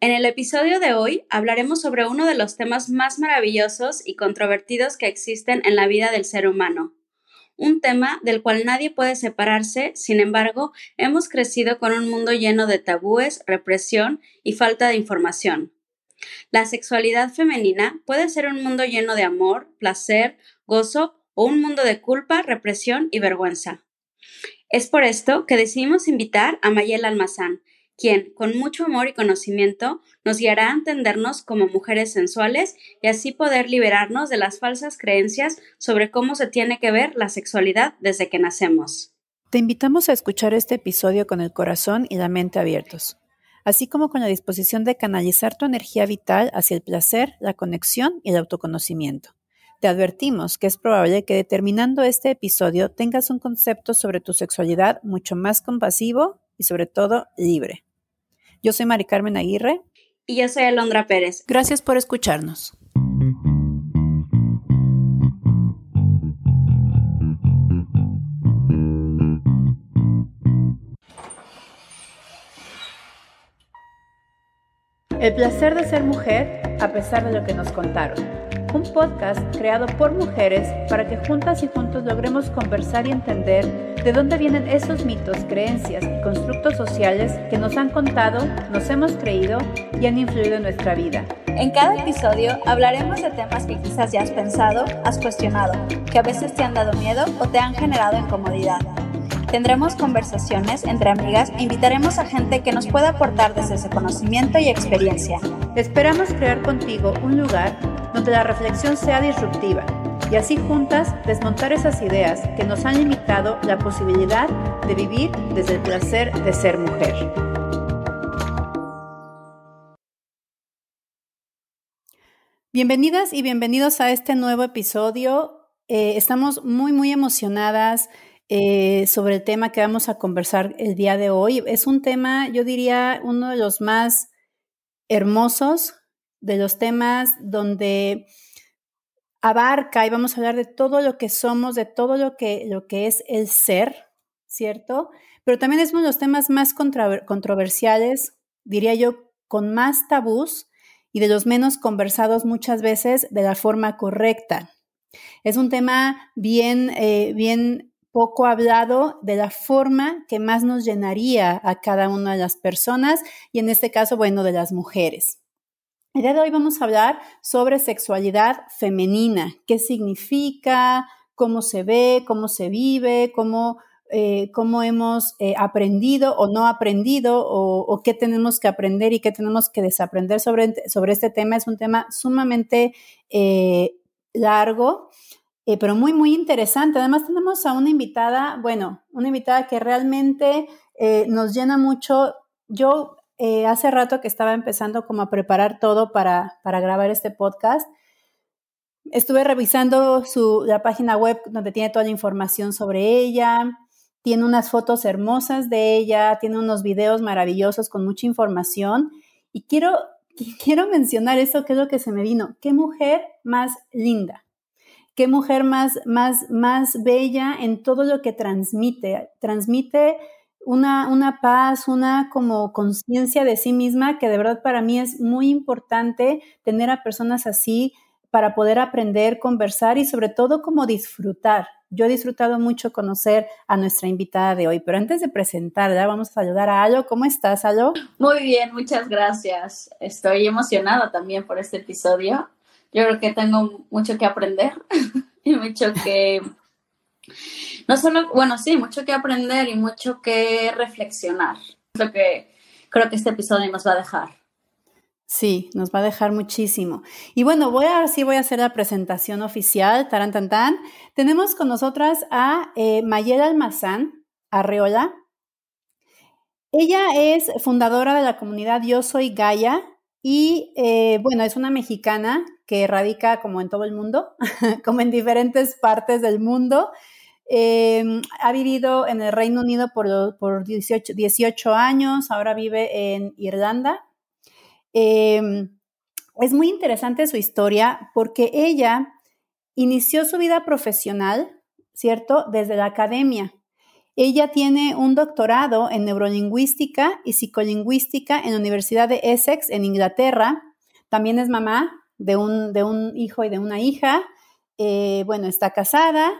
En el episodio de hoy hablaremos sobre uno de los temas más maravillosos y controvertidos que existen en la vida del ser humano. Un tema del cual nadie puede separarse, sin embargo, hemos crecido con un mundo lleno de tabúes, represión y falta de información. La sexualidad femenina puede ser un mundo lleno de amor, placer, gozo o un mundo de culpa, represión y vergüenza. Es por esto que decidimos invitar a Mayel Almazán, quien, con mucho amor y conocimiento, nos guiará a entendernos como mujeres sensuales y así poder liberarnos de las falsas creencias sobre cómo se tiene que ver la sexualidad desde que nacemos. Te invitamos a escuchar este episodio con el corazón y la mente abiertos, así como con la disposición de canalizar tu energía vital hacia el placer, la conexión y el autoconocimiento. Te advertimos que es probable que determinando este episodio tengas un concepto sobre tu sexualidad mucho más compasivo y sobre todo libre. Yo soy Mari Carmen Aguirre. Y yo soy Alondra Pérez. Gracias por escucharnos. El placer de ser mujer a pesar de lo que nos contaron un podcast creado por mujeres para que juntas y juntos logremos conversar y entender de dónde vienen esos mitos, creencias y constructos sociales que nos han contado, nos hemos creído y han influido en nuestra vida. En cada episodio hablaremos de temas que quizás ya has pensado, has cuestionado, que a veces te han dado miedo o te han generado incomodidad. Tendremos conversaciones entre amigas e invitaremos a gente que nos pueda aportar desde ese conocimiento y experiencia. Esperamos crear contigo un lugar donde la reflexión sea disruptiva y así juntas desmontar esas ideas que nos han limitado la posibilidad de vivir desde el placer de ser mujer. Bienvenidas y bienvenidos a este nuevo episodio. Eh, estamos muy, muy emocionadas eh, sobre el tema que vamos a conversar el día de hoy. Es un tema, yo diría, uno de los más hermosos, de los temas donde abarca y vamos a hablar de todo lo que somos, de todo lo que, lo que es el ser, ¿cierto? Pero también es uno de los temas más controversiales, diría yo, con más tabús y de los menos conversados muchas veces de la forma correcta. Es un tema bien, eh, bien poco hablado de la forma que más nos llenaría a cada una de las personas y en este caso, bueno, de las mujeres. El día de hoy vamos a hablar sobre sexualidad femenina, qué significa, cómo se ve, cómo se vive, cómo, eh, cómo hemos eh, aprendido o no aprendido o, qué tenemos que aprender y qué tenemos que desaprender sobre, sobre este tema. Es un tema sumamente eh, largo eh, pero muy, muy interesante. Además tenemos a una invitada, bueno, una invitada que realmente eh, nos llena mucho. Yo eh, hace rato que estaba empezando como a preparar todo para, para grabar este podcast, estuve revisando su, la página web donde tiene toda la información sobre ella, tiene unas fotos hermosas de ella, tiene unos videos maravillosos con mucha información y quiero, quiero mencionar eso que es lo que se me vino. Qué mujer más linda qué mujer más, más, más bella en todo lo que transmite. Transmite una, una paz, una como conciencia de sí misma, que de verdad para mí es muy importante tener a personas así para poder aprender, conversar y sobre todo como disfrutar. Yo he disfrutado mucho conocer a nuestra invitada de hoy, pero antes de presentarla, vamos a saludar a Alo. ¿Cómo estás, Alo? Muy bien, muchas gracias. Estoy emocionada también por este episodio yo creo que tengo mucho que aprender y mucho que, no solo, bueno, sí, mucho que aprender y mucho que reflexionar. Lo que creo que este episodio nos va a dejar. Sí, nos va a dejar muchísimo. Y bueno, voy a, sí voy a hacer la presentación oficial, taran tan. Tenemos con nosotras a eh, Mayel Almazán Arreola. Ella es fundadora de la comunidad Yo Soy Gaia y eh, bueno, es una mexicana que radica como en todo el mundo, como en diferentes partes del mundo. Em, ha vivido en el Reino Unido por, por 18, años, ahora vive en Irlanda. Em, es muy interesante su historia porque ella inició su vida profesional ¿cierto? Desde la academia. Ella tiene un doctorado en neurolingüística y psicolingüística en la Universidad de Essex, en Inglaterra. También es mamá de un, de un hijo y de una hija. Eh, bueno, está casada.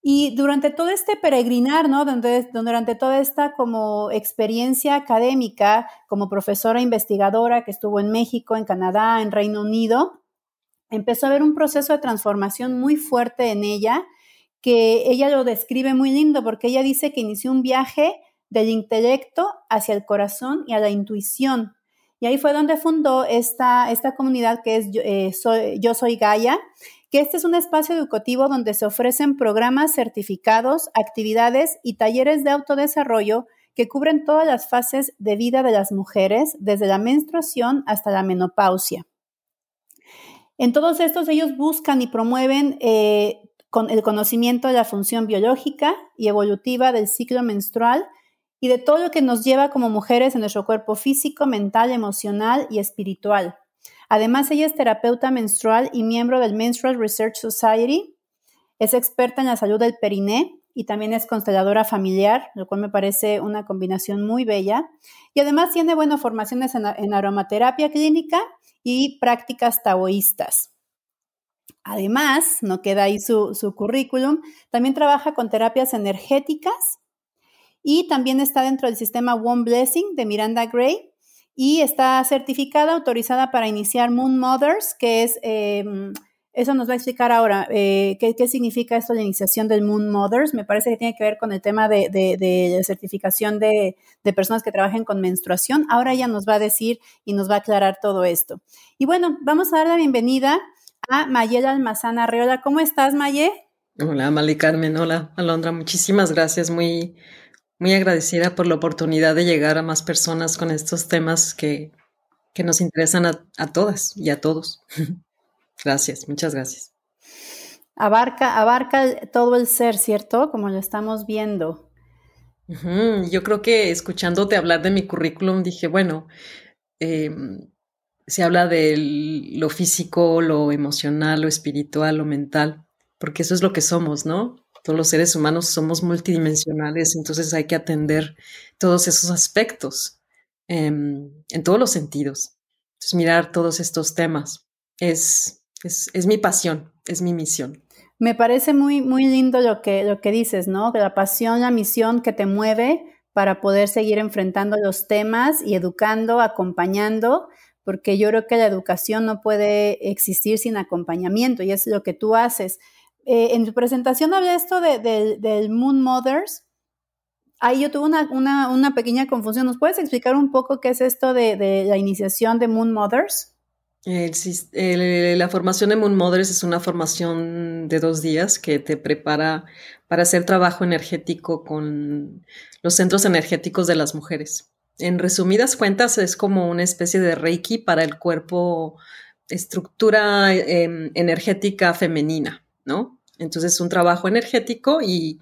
Y durante todo este peregrinar, ¿no? durante toda esta como experiencia académica, como profesora investigadora que estuvo en México, en Canadá, en Reino Unido, empezó a haber un proceso de transformación muy fuerte en ella que ella lo describe muy lindo porque ella dice que inició un viaje del intelecto hacia el corazón y a la intuición. Y ahí fue donde fundó esta, esta comunidad que es eh, Yo Soy Gaia, que este es un espacio educativo donde se ofrecen programas certificados, actividades y talleres de autodesarrollo que cubren todas las fases de vida de las mujeres, desde la menstruación hasta la menopausia. En todos estos ellos buscan y promueven eh, el conocimiento de la función biológica y evolutiva del ciclo menstrual y de todo lo que nos lleva como mujeres en nuestro cuerpo físico, mental, emocional y espiritual. Además, ella es terapeuta menstrual y miembro del Menstrual Research Society. Es experta en la salud del periné y también es consteladora familiar, lo cual me parece una combinación muy bella. Y además tiene, buenas formaciones en, en aromaterapia clínica y prácticas taoístas. Además, no queda ahí su, currículum, también trabaja con terapias energéticas y también está dentro del sistema One Blessing de Miranda Gray y está certificada, autorizada para iniciar Moon Mothers, que es, em, eso nos va a explicar ahora, eh, ¿qué, significa esto la iniciación del Moon Mothers. Me parece que tiene que ver con el tema de, de certificación de, de, personas que trabajen con menstruación. Ahora ella nos va a decir y nos va a aclarar todo esto. Y bueno, vamos a dar la bienvenida a Mayel Almazán Arreola. ¿Cómo estás, Maye? Hola, Mali Carmen. Hola, Alondra. Muchísimas gracias. Muy, muy agradecida por la oportunidad de llegar a más personas con estos temas que, que nos interesan a, todas y a todos. gracias, muchas gracias. Abarca, abarca todo el ser, ¿cierto? Como lo estamos viendo. Yo creo que escuchándote hablar de mi currículum dije, bueno, eh, se habla de lo físico, lo emocional, lo espiritual, lo mental, porque eso es lo que somos, ¿no? Todos los seres humanos somos multidimensionales, entonces hay que atender todos esos aspectos em, en todos los sentidos. Entonces, mirar todos estos temas es, es, mi pasión, es mi misión. Me parece muy, muy lindo lo que, lo que dices, ¿no? La pasión, la misión que te mueve para poder seguir enfrentando los temas y educando, acompañando porque yo creo que la educación no puede existir sin acompañamiento y es lo que tú haces. Eh, en tu presentación hablé esto de, del Moon Mothers. Ahí yo tuve una, pequeña confusión. ¿Nos puedes explicar un poco qué es esto de, la iniciación de Moon Mothers? la formación de Moon Mothers es una formación de dos días que te prepara para hacer trabajo energético con los centros energéticos de las mujeres en resumidas cuentas, es como una especie de Reiki para el cuerpo, estructura em, energética femenina, ¿no? Entonces, es un trabajo energético y,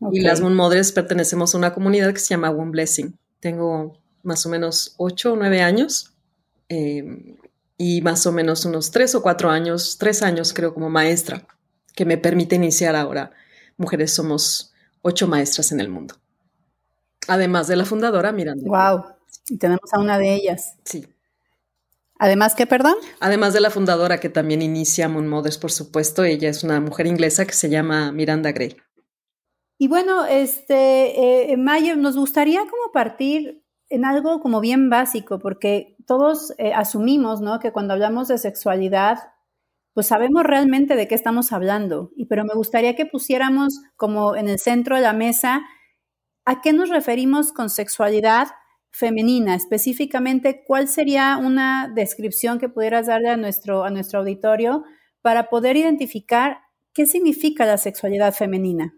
las Moon Mothers pertenecemos a una comunidad que se llama One Blessing. Tengo más o menos ocho o nueve años em, y más o menos unos tres o cuatro años, tres años creo como maestra, que me permite iniciar ahora. Mujeres somos ocho maestras en el mundo. Además de la fundadora Miranda. Wow. Y tenemos a una de ellas. Sí. Además, ¿qué, perdón? Además de la fundadora que también inicia Moon Mothers, por supuesto, ella es una mujer inglesa que se llama Miranda Gray. Y bueno, este, eh, Mayer, nos gustaría como partir en algo como bien básico, porque todos eh, asumimos, ¿no? Que cuando hablamos de sexualidad, pues sabemos realmente de qué estamos hablando. Y pero me gustaría que pusiéramos como en el centro de la mesa ¿A qué nos referimos con sexualidad femenina? Específicamente, ¿cuál sería una descripción que pudieras darle a nuestro, a nuestro auditorio para poder identificar qué significa la sexualidad femenina?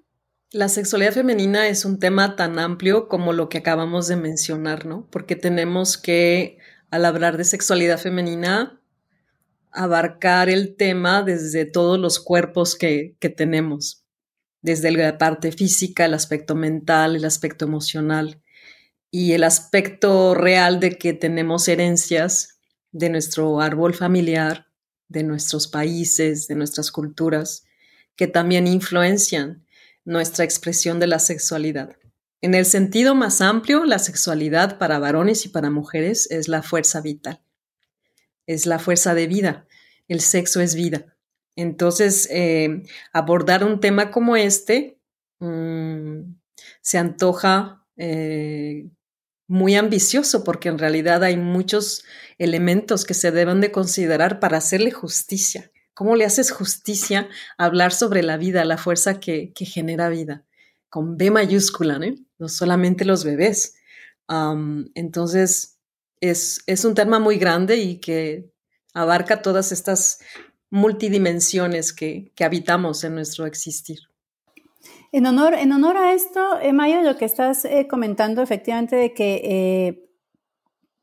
La sexualidad femenina es un tema tan amplio como lo que acabamos de mencionar, ¿no? Porque tenemos que, al hablar de sexualidad femenina, abarcar el tema desde todos los cuerpos que, que tenemos desde la parte física, el aspecto mental, el aspecto emocional y el aspecto real de que tenemos herencias de nuestro árbol familiar, de nuestros países, de nuestras culturas, que también influencian nuestra expresión de la sexualidad. En el sentido más amplio, la sexualidad para varones y para mujeres es la fuerza vital, es la fuerza de vida, el sexo es vida. Entonces, eh, abordar un tema como este mm, se antoja eh, muy ambicioso porque en realidad hay muchos elementos que se deben de considerar para hacerle justicia. ¿Cómo le haces justicia a hablar sobre la vida, la fuerza que, genera vida? Con B mayúscula, ¿no? Solamente los bebés. entonces, es, es un tema muy grande y que abarca todas estas multidimensiones que, habitamos en nuestro existir. En honor, en honor a esto, eh, Maya, lo que estás eh, comentando efectivamente de que, eh,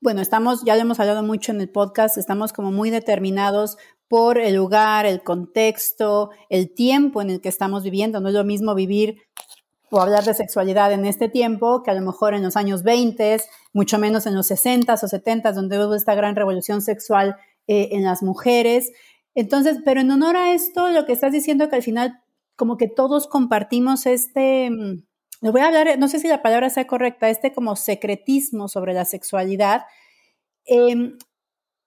bueno, estamos, ya lo hemos hablado mucho en el podcast, estamos como muy determinados por el lugar, el contexto, el tiempo en el que estamos viviendo. No es lo mismo vivir o hablar de sexualidad en este tiempo que a lo mejor en los años 20, mucho menos en los 60 o 70, donde hubo esta gran revolución sexual en las mujeres. Entonces, pero en honor a esto, lo que estás diciendo que al final como que todos compartimos este, mm, le voy a hablar, no sé si la palabra sea correcta, este como secretismo sobre la sexualidad. Em,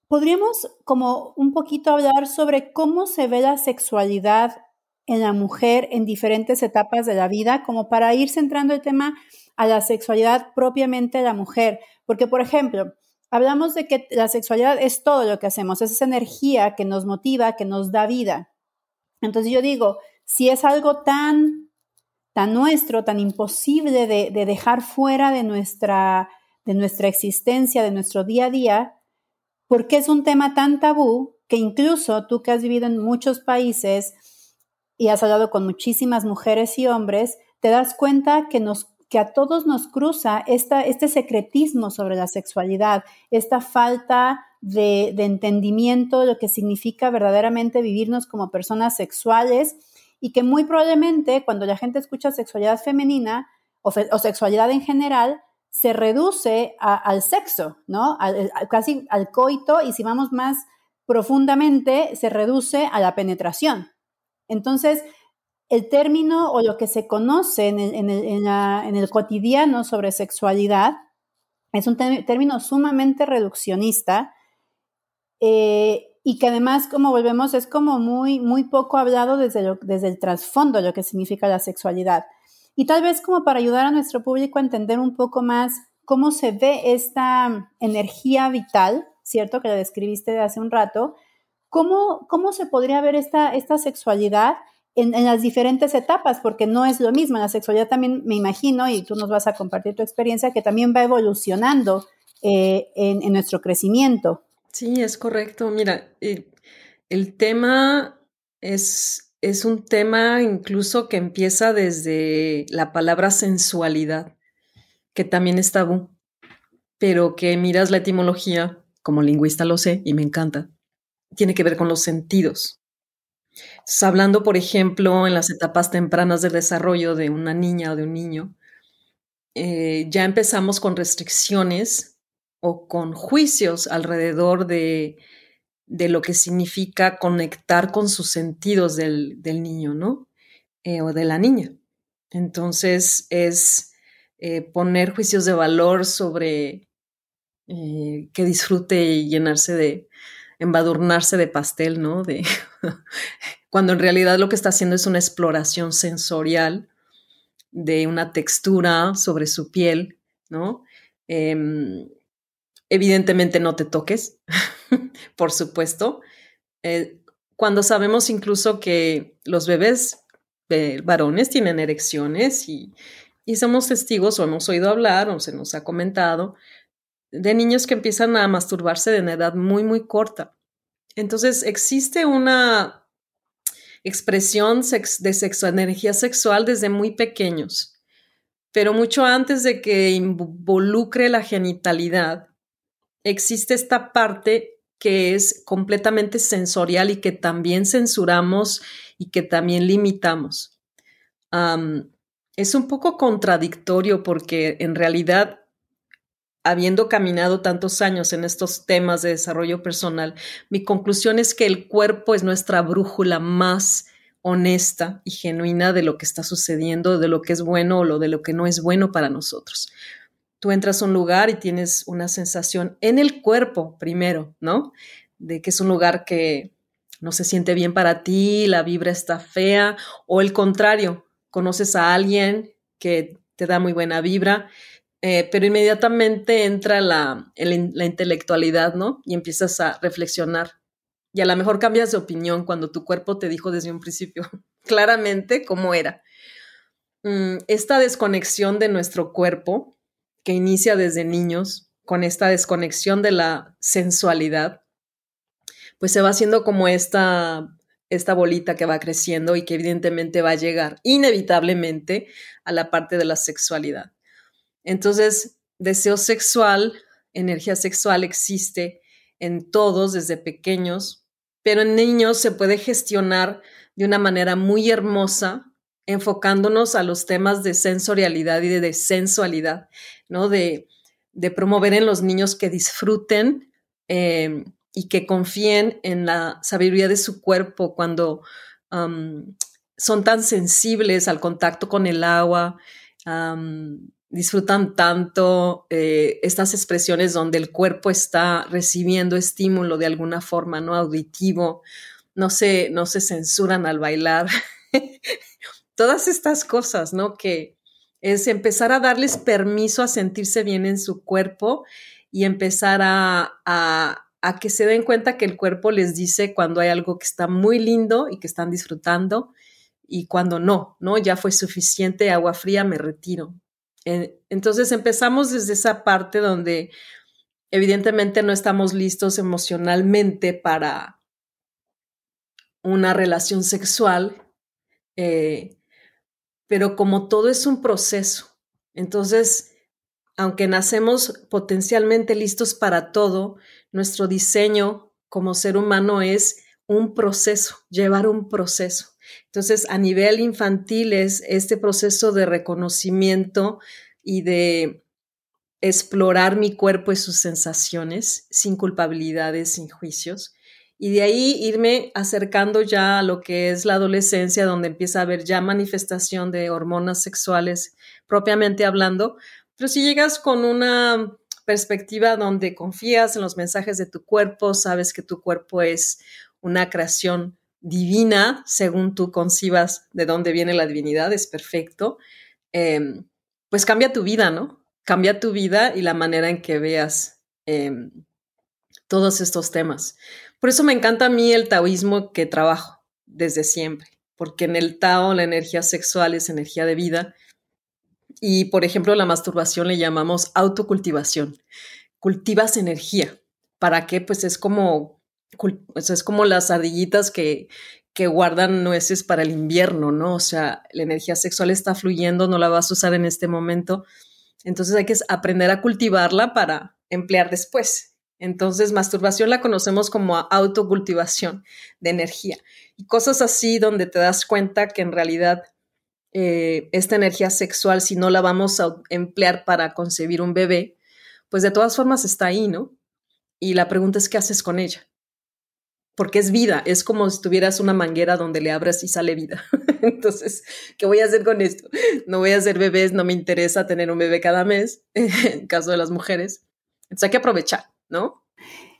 podríamos como un poquito hablar sobre cómo se ve la sexualidad en la mujer en diferentes etapas de la vida, como para ir centrando el tema a la sexualidad propiamente de la mujer. Porque, por ejemplo, hablamos de que la sexualidad es todo lo que hacemos, es esa energía que nos motiva, que nos da vida. Entonces yo digo, si es algo tan, tan nuestro, tan imposible de, dejar fuera de nuestra, de nuestra existencia, de nuestro día a día, ¿por qué es un tema tan tabú que incluso tú que has vivido en muchos países y has hablado con muchísimas mujeres y hombres, te das cuenta que nos que a todos nos cruza esta, este secretismo sobre la sexualidad, esta falta de, entendimiento de lo que significa verdaderamente vivirnos como personas sexuales y que muy probablemente cuando la gente escucha sexualidad femenina o, sexualidad en general, se reduce al sexo, ¿no? casi al coito y si vamos más profundamente, se reduce a la penetración. Entonces, el término o lo que se conoce en el, cotidiano sobre sexualidad es un término sumamente reduccionista eh, y que además, como volvemos, es como muy, muy poco hablado desde, desde el trasfondo lo que significa la sexualidad. Y tal vez como para ayudar a nuestro público a entender un poco más cómo se ve esta energía vital, ¿cierto? Que la describiste hace un rato, ¿cómo, cómo se podría ver esta, esta sexualidad en, las diferentes etapas, porque no es lo mismo. La sexualidad también me imagino, y tú nos vas a compartir tu experiencia, que también va evolucionando eh, en, nuestro crecimiento. Sí, es correcto. Mira, eh, el tema es, es un tema incluso que empieza desde la palabra sensualidad, que también es tabú, pero que miras la etimología, como lingüista lo sé y me encanta, tiene que ver con los sentidos hablando, por ejemplo, en las etapas tempranas del desarrollo de una niña o de un niño, eh, ya empezamos con restricciones o con juicios alrededor de, lo que significa conectar con sus sentidos del, niño, ¿no? Eh, o de la niña. Entonces es eh, poner juicios de valor sobre que disfrute y llenarse de, embadurnarse de pastel, ¿no? De cuando en realidad lo que está haciendo es una exploración sensorial de una textura sobre su piel, ¿no? Em, evidentemente no te toques, por supuesto. Eh, cuando sabemos incluso que los bebés eh, varones tienen erecciones y, y somos testigos o hemos oído hablar o se nos ha comentado de niños que empiezan a masturbarse de una edad muy, muy corta. Entonces, existe una expresión de sexo, energía sexual desde muy pequeños, pero mucho antes de que involucre la genitalidad, existe esta parte que es completamente sensorial y que también censuramos y que también limitamos. es un poco contradictorio porque en realidad habiendo caminado tantos años en estos temas de desarrollo personal, mi conclusión es que el cuerpo es nuestra brújula más honesta y genuina de lo que está sucediendo, de lo que es bueno o lo de lo que no es bueno para nosotros. Tú entras a un lugar y tienes una sensación en el cuerpo primero, ¿no? De que es un lugar que no se siente bien para ti, la vibra está fea, o el contrario, conoces a alguien que te da muy buena vibra, eh, pero inmediatamente entra la, la intelectualidad, ¿no? Y empiezas a reflexionar. Y a lo mejor cambias de opinión cuando tu cuerpo te dijo desde un principio claramente cómo era. Mm, esta desconexión de nuestro cuerpo, que inicia desde niños, con esta desconexión de la sensualidad, pues se va haciendo como esta, esta bolita que va creciendo y que evidentemente va a llegar inevitablemente a la parte de la sexualidad. Entonces, deseo sexual, energía sexual existe en todos desde pequeños, pero en niños se puede gestionar de una manera muy hermosa, enfocándonos a los temas de sensorialidad y de, sensualidad, ¿no? De, promover en los niños que disfruten eh, y que confíen en la sabiduría de su cuerpo cuando son tan sensibles al contacto con el agua, disfrutan tanto eh, estas expresiones donde el cuerpo está recibiendo estímulo de alguna forma, ¿no? Auditivo, no se, no se censuran al bailar. Todas estas cosas, ¿no? Que es empezar a darles permiso a sentirse bien en su cuerpo y empezar a a que se den cuenta que el cuerpo les dice cuando hay algo que está muy lindo y que están disfrutando y cuando no, ¿no? Ya fue suficiente agua fría, me retiro. Entonces empezamos desde esa parte donde evidentemente no estamos listos emocionalmente para una relación sexual, eh, pero como todo es un proceso, entonces, aunque nacemos potencialmente listos para todo, nuestro diseño como ser humano es un proceso, llevar un proceso. Entonces, a nivel infantil es este proceso de reconocimiento y de explorar mi cuerpo y sus sensaciones sin culpabilidades, sin juicios. Y de ahí irme acercando ya a lo que es la adolescencia, donde empieza a haber ya manifestación de hormonas sexuales propiamente hablando. Pero si llegas con una perspectiva donde confías en los mensajes de tu cuerpo, sabes que tu cuerpo es una creación divina, según tú concibas de dónde viene la divinidad, es perfecto, em, pues cambia tu vida, ¿no? Cambia tu vida y la manera en que veas em, todos estos temas. Por eso me encanta a mí el taoísmo que trabajo desde siempre, porque en el Tao la energía sexual es energía de vida y, por ejemplo, la masturbación le llamamos autocultivación. Cultivas energía. ¿Para qué? Pues es como, es como las ardillitas que, que guardan nueces para el invierno, ¿no? O sea, la energía sexual está fluyendo, no la vas a usar en este momento. Entonces hay que aprender a cultivarla para emplear después. Entonces, masturbación la conocemos como autocultivación de energía y cosas así donde te das cuenta que en realidad eh, esta energía sexual, si no la vamos a emplear para concebir un bebé, pues de todas formas está ahí, ¿no? Y la pregunta es, ¿qué haces con ella? Porque es vida, es como si tuvieras una manguera donde le abras y sale vida. Entonces, ¿qué voy a hacer con esto? No voy a hacer bebés, no me interesa tener un bebé cada mes, en caso de las mujeres. Entonces hay que aprovechar, ¿no?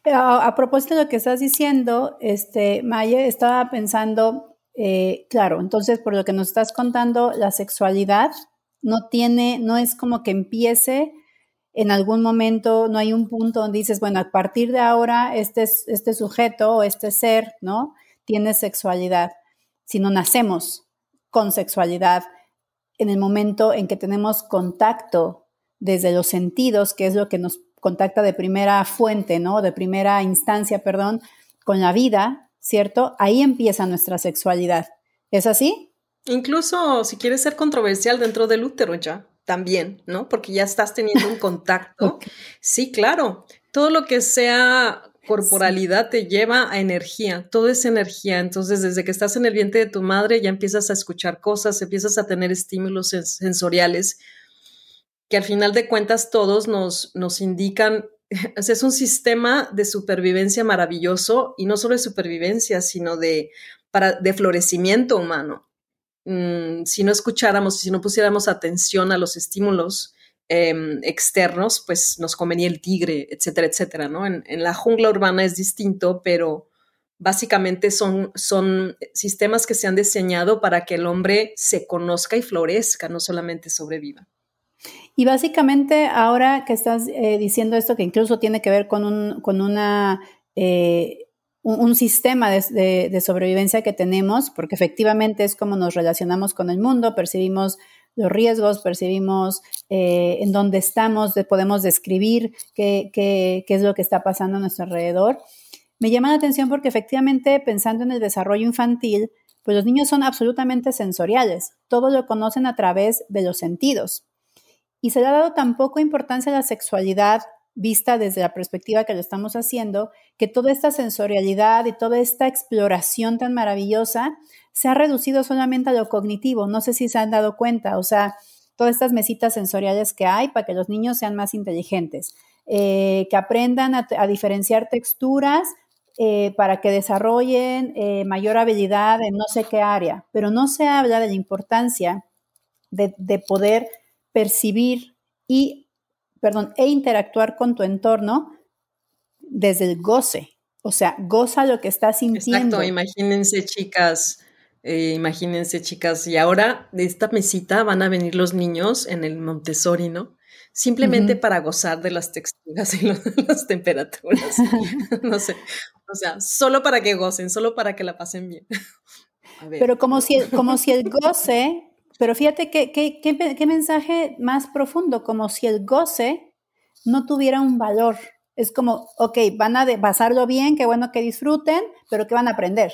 A, propósito de lo que estás diciendo, este, Maya, estaba pensando, eh, claro, entonces por lo que nos estás contando, la sexualidad no tiene, no es como que empiece en algún momento, no hay un punto donde dices, bueno, a partir de ahora este, este sujeto o este ser, ¿no? Tiene sexualidad, sino nacemos con sexualidad en el momento en que tenemos contacto desde los sentidos, que es lo que nos contacta de primera fuente, ¿no? De primera instancia, perdón, con la vida, ¿cierto? Ahí empieza nuestra sexualidad. ¿Es así? Incluso si quieres ser controversial dentro del útero ya, también, ¿no? Porque ya estás teniendo un contacto. Sí, claro. Todo lo que sea corporalidad te lleva a energía, todo es energía. Entonces, desde que estás en el vientre de tu madre, ya empiezas a escuchar cosas, empiezas a tener estímulos sensoriales que al final de cuentas todos nos, nos indican es un sistema de supervivencia maravilloso y no solo de supervivencia, sino de para, de florecimiento humano. Mm, si no escucháramos, si no pusiéramos atención a los estímulos em, externos, pues nos comería el tigre, etcétera, etcétera, ¿no? En, en, la jungla urbana es distinto, pero básicamente son, son sistemas que se han diseñado para que el hombre se conozca y florezca, no solamente sobreviva. Y básicamente ahora que estás eh, diciendo esto, que incluso tiene que ver con un, con una, eh, un, sistema de, sobrevivencia que tenemos, porque efectivamente es como nos relacionamos con el mundo, percibimos los riesgos, percibimos eh, en dónde estamos, podemos describir qué, qué, qué es lo que está pasando a nuestro alrededor. Me llama la atención porque efectivamente pensando en el desarrollo infantil, pues los niños son absolutamente sensoriales, todo lo conocen a través de los sentidos. Y se le ha dado tan poca importancia a la sexualidad vista desde la perspectiva que lo estamos haciendo, que toda esta sensorialidad y toda esta exploración tan maravillosa se ha reducido solamente a lo cognitivo. No sé si se han dado cuenta, o sea, todas estas mesitas sensoriales que hay para que los niños sean más inteligentes, eh, que aprendan a, diferenciar texturas eh, para que desarrollen eh, mayor habilidad en no sé qué área, pero no se habla de la importancia de, de poder percibir y, perdón, e interactuar con tu entorno desde el goce. O sea, goza lo que estás sintiendo. Exacto, imagínense chicas, eh, imagínense chicas, y ahora de esta mesita van a venir los niños en el Montessori, ¿no? Simplemente para gozar de las texturas y las temperaturas. no sé, o sea, solo para que gocen, solo para que la pasen bien. Pero como si, como si el goce pero fíjate qué, qué, mensaje más profundo, como si el goce no tuviera un valor. Es como, ok, van a pasarlo bien, qué bueno que disfruten, pero ¿qué van a aprender?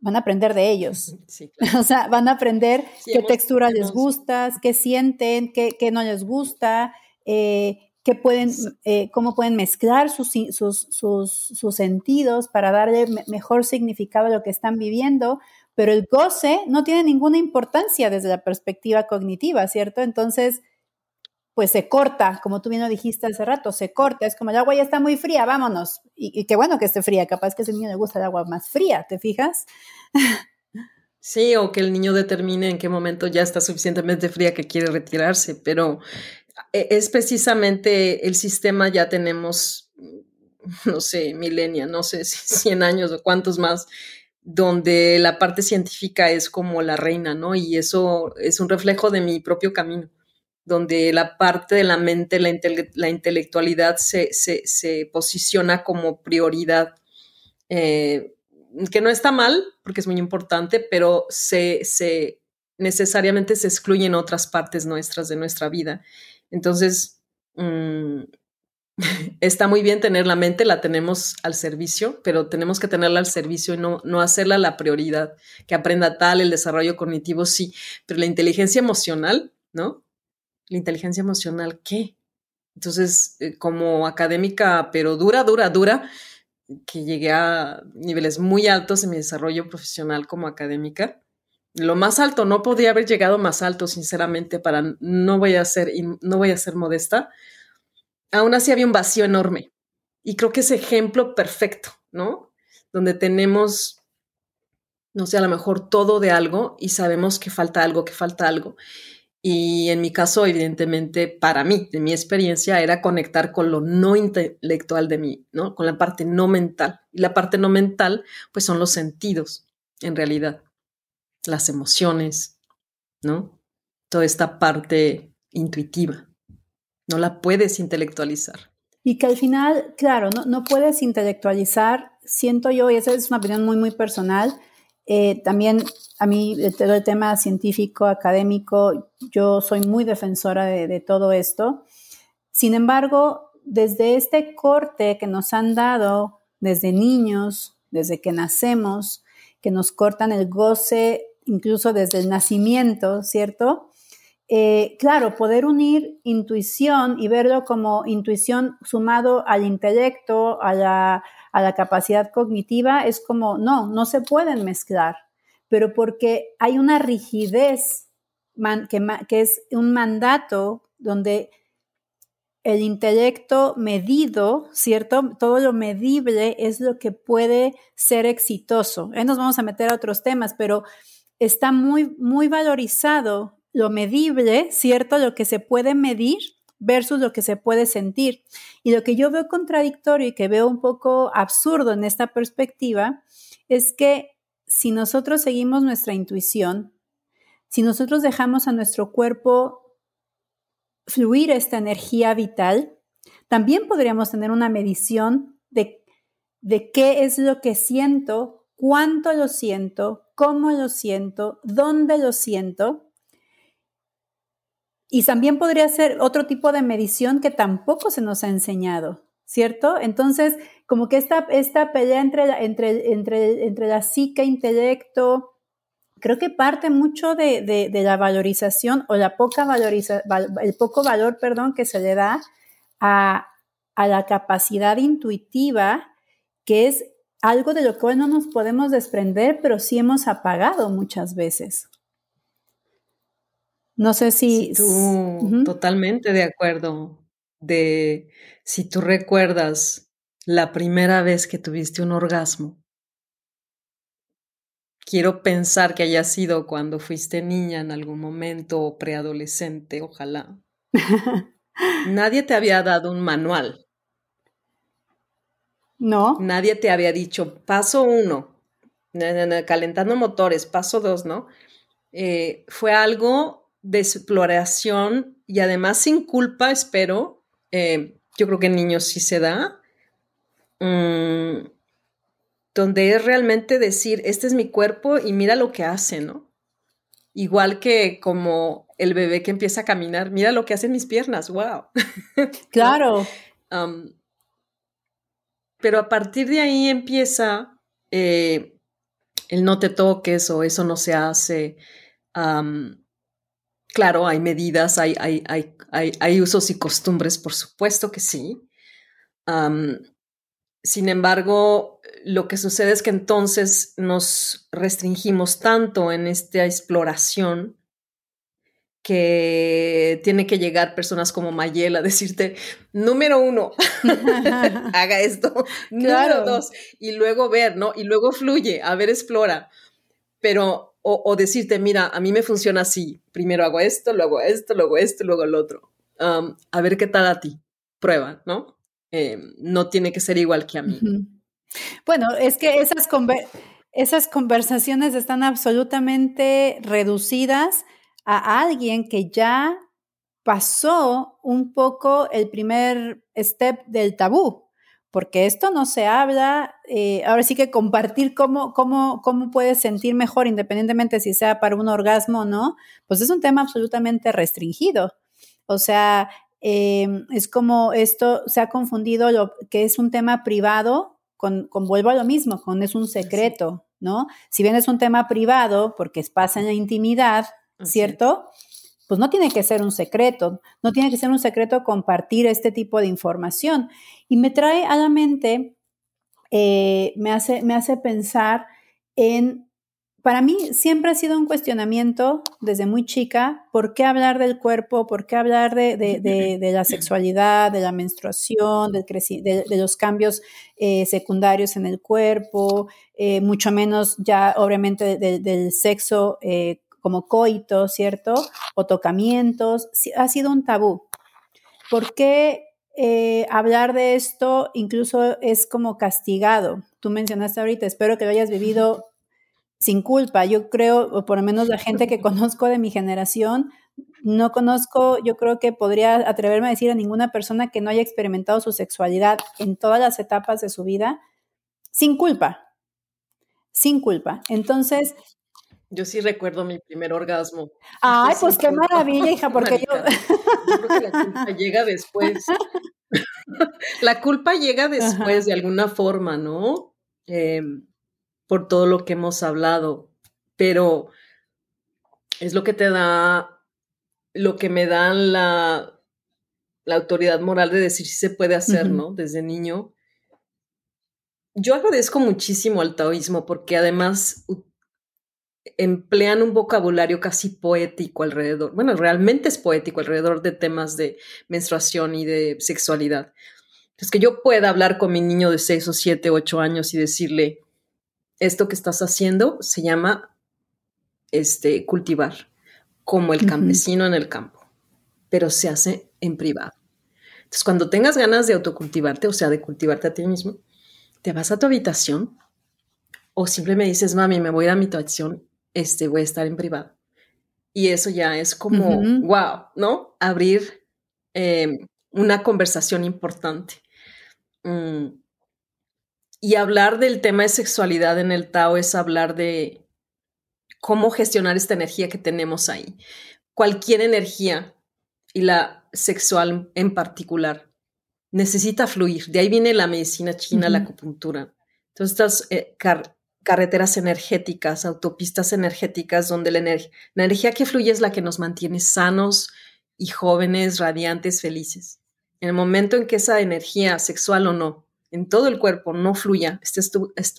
Van a aprender de ellos. o sea, van a aprender qué textura les gusta, qué sienten, qué, no les gusta, eh, qué pueden, eh, cómo pueden mezclar sus, sus, sus, sus, sentidos para darle mejor significado a lo que están viviendo, pero el goce no tiene ninguna importancia desde la perspectiva cognitiva, ¿cierto? Entonces, pues se corta, como tú bien lo dijiste hace rato, se corta, es como el agua ya está muy fría, vámonos. Y, qué bueno que esté fría, capaz que a ese niño le gusta el agua más fría, ¿te fijas? Sí, o que el niño determine en qué momento ya está suficientemente fría que quiere retirarse, pero e, es precisamente el sistema ya tenemos, no sé, milenia, no sé si 100 años o cuántos más, donde la parte científica es como la reina, ¿no? Y eso es un reflejo de mi propio camino, donde la parte de la mente, la, intelectualidad se, posiciona como prioridad, eh, que no está mal, porque es muy importante, pero se, necesariamente se excluyen otras partes nuestras de nuestra vida. Entonces, mm, está muy bien tener la mente, la tenemos al servicio, pero tenemos que tenerla al servicio y no, no hacerla la prioridad. Que aprenda tal, el desarrollo cognitivo, sí, pero la inteligencia emocional, ¿no? La inteligencia emocional, ¿qué? Entonces, eh, como académica, pero dura, dura, dura, que llegué a niveles muy altos en mi desarrollo profesional como académica. Lo más alto, no podría haber llegado más alto, sinceramente, para no voy a ser, no voy a ser modesta, aún así había un vacío enorme. Y creo que es ejemplo perfecto, ¿no? Donde tenemos, no sé, a lo mejor todo de algo y sabemos que falta algo, que falta algo. Y en mi caso, evidentemente, para mí, de mi experiencia, era conectar con lo no intelectual de mí, ¿no? Con la parte no mental. Y la parte no mental, pues son los sentidos, en realidad. Las emociones, ¿no? Toda esta parte intuitiva no la puedes intelectualizar. Y que al final, claro, no, no puedes intelectualizar, siento yo, y esa es una opinión muy, muy personal, eh, también a mí, todo el tema científico, académico, yo soy muy defensora de, de todo esto. Sin embargo, desde este corte que nos han dado desde niños, desde que nacemos, que nos cortan el goce incluso desde el nacimiento, ¿cierto? Eh, claro, poder unir intuición y verlo como intuición sumado al intelecto, a la, capacidad cognitiva, es como, no, no se pueden mezclar, pero porque hay una rigidez que, es un mandato donde el intelecto medido, ¿cierto? Todo lo medible es lo que puede ser exitoso. Ahí nos vamos a meter a otros temas, pero está muy, muy valorizado lo medible, ¿cierto? Lo que se puede medir versus lo que se puede sentir. Y lo que yo veo contradictorio y que veo un poco absurdo en esta perspectiva es que si nosotros seguimos nuestra intuición, si nosotros dejamos a nuestro cuerpo fluir esta energía vital, también podríamos tener una medición de, de qué es lo que siento, cuánto lo siento, cómo lo siento, dónde lo siento, y también podría ser otro tipo de medición que tampoco se nos ha enseñado, ¿cierto? Entonces, como que esta, esta pelea entre la, entre, entre, entre la psique, intelecto, creo que parte mucho de, la valorización o la poca valoriza, el poco valor, perdón, que se le da a, a la capacidad intuitiva, que es algo de lo cual no nos podemos desprender, pero sí hemos apagado muchas veces. No sé si... tú, totalmente de acuerdo. De si tú recuerdas la primera vez que tuviste un orgasmo, quiero pensar que haya sido cuando fuiste niña en algún momento o preadolescente, ojalá. Nadie te había dado un manual. No. Nadie te había dicho, paso uno, calentando motores, paso dos, ¿no? Eh, fue algo de exploración y además sin culpa, espero. Eh, yo creo que en niños sí se da. Mm, donde es realmente decir, este es mi cuerpo y mira lo que hace, ¿no? Igual que como el bebé que empieza a caminar, mira lo que hacen mis piernas, wow. Claro. pero a partir de ahí empieza eh, el no te toques o eso no se hace. Claro, hay medidas, hay, hay, hay, usos y costumbres, por supuesto que sí. sin embargo, lo que sucede es que entonces nos restringimos tanto en esta exploración que tiene que llegar personas como Mayel a decirte, número uno, haga esto, número dos, y luego ver, ¿no? Y luego fluye, a ver, explora. Pero o, decirte, mira, a mí me funciona así, primero hago esto, luego esto, luego esto, luego el otro. a ver qué tal a ti, prueba, ¿no? Em, no tiene que ser igual que a mí. Bueno, es que esas conversaciones están absolutamente reducidas a alguien que ya pasó un poco el primer step del tabú, porque esto no se habla, eh, ahora sí que compartir cómo, cómo, cómo puedes sentir mejor independientemente si sea para un orgasmo o no, pues es un tema absolutamente restringido. O sea, em, es como esto se ha confundido lo que es un tema privado con, con vuelvo a lo mismo, con es un secreto, ¿no? Si bien es un tema privado, porque pasa en la intimidad, ¿cierto? Pues no tiene que ser un secreto, no tiene que ser un secreto compartir este tipo de información. Y me trae a la mente, eh, me, hace, me hace pensar en, para mí siempre ha sido un cuestionamiento desde muy chica, ¿por qué hablar del cuerpo? ¿Por qué hablar de, la sexualidad, de la menstruación, de, los cambios eh, secundarios en el cuerpo? Eh, mucho menos ya obviamente del sexo como coito, ¿cierto? O tocamientos, ha sido un tabú. ¿Por qué eh, hablar de esto incluso es como castigado? Tú mencionaste ahorita, espero que lo hayas vivido sin culpa. Yo creo, o por lo menos la gente que conozco de mi generación, no conozco, yo creo que podría atreverme a decir a ninguna persona que no haya experimentado su sexualidad en todas las etapas de su vida sin culpa. Sin culpa. Entonces, yo sí recuerdo mi primer orgasmo. Ay, pues qué maravilla, hija, porque yo... yo... creo que la culpa llega después. la culpa llega después de alguna forma, ¿no? Em, por todo lo que hemos hablado, pero es lo que te da, lo que me da la, la autoridad moral de decir si se puede hacer, ¿no? Desde niño. Yo agradezco muchísimo al taoísmo porque además emplean un vocabulario casi poético alrededor, bueno, realmente es poético alrededor de temas de menstruación y de sexualidad. Es que yo pueda hablar con mi niño de 6 o 7, 8 años y decirle, esto que estás haciendo se llama este, cultivar, como el campesino en el campo, pero se hace en privado. Entonces, cuando tengas ganas de autocultivarte, o sea, de cultivarte a ti mismo, te vas a tu habitación o simplemente dices, mami, me voy a, ir a mi habitación, este, voy a estar en privado. Y eso ya es como, wow, ¿no? Abrir em, una conversación importante. Mm. Y hablar del tema de sexualidad en el Tao es hablar de cómo gestionar esta energía que tenemos ahí. Cualquier energía y la sexual en particular necesita fluir. De ahí viene la medicina china, la acupuntura. Entonces, estas eh, carreteras energéticas, autopistas energéticas, donde la, la, energía que fluye es la que nos mantiene sanos y jóvenes, radiantes, felices. En el momento en que esa energía, sexual o no, en todo el cuerpo no fluya, esté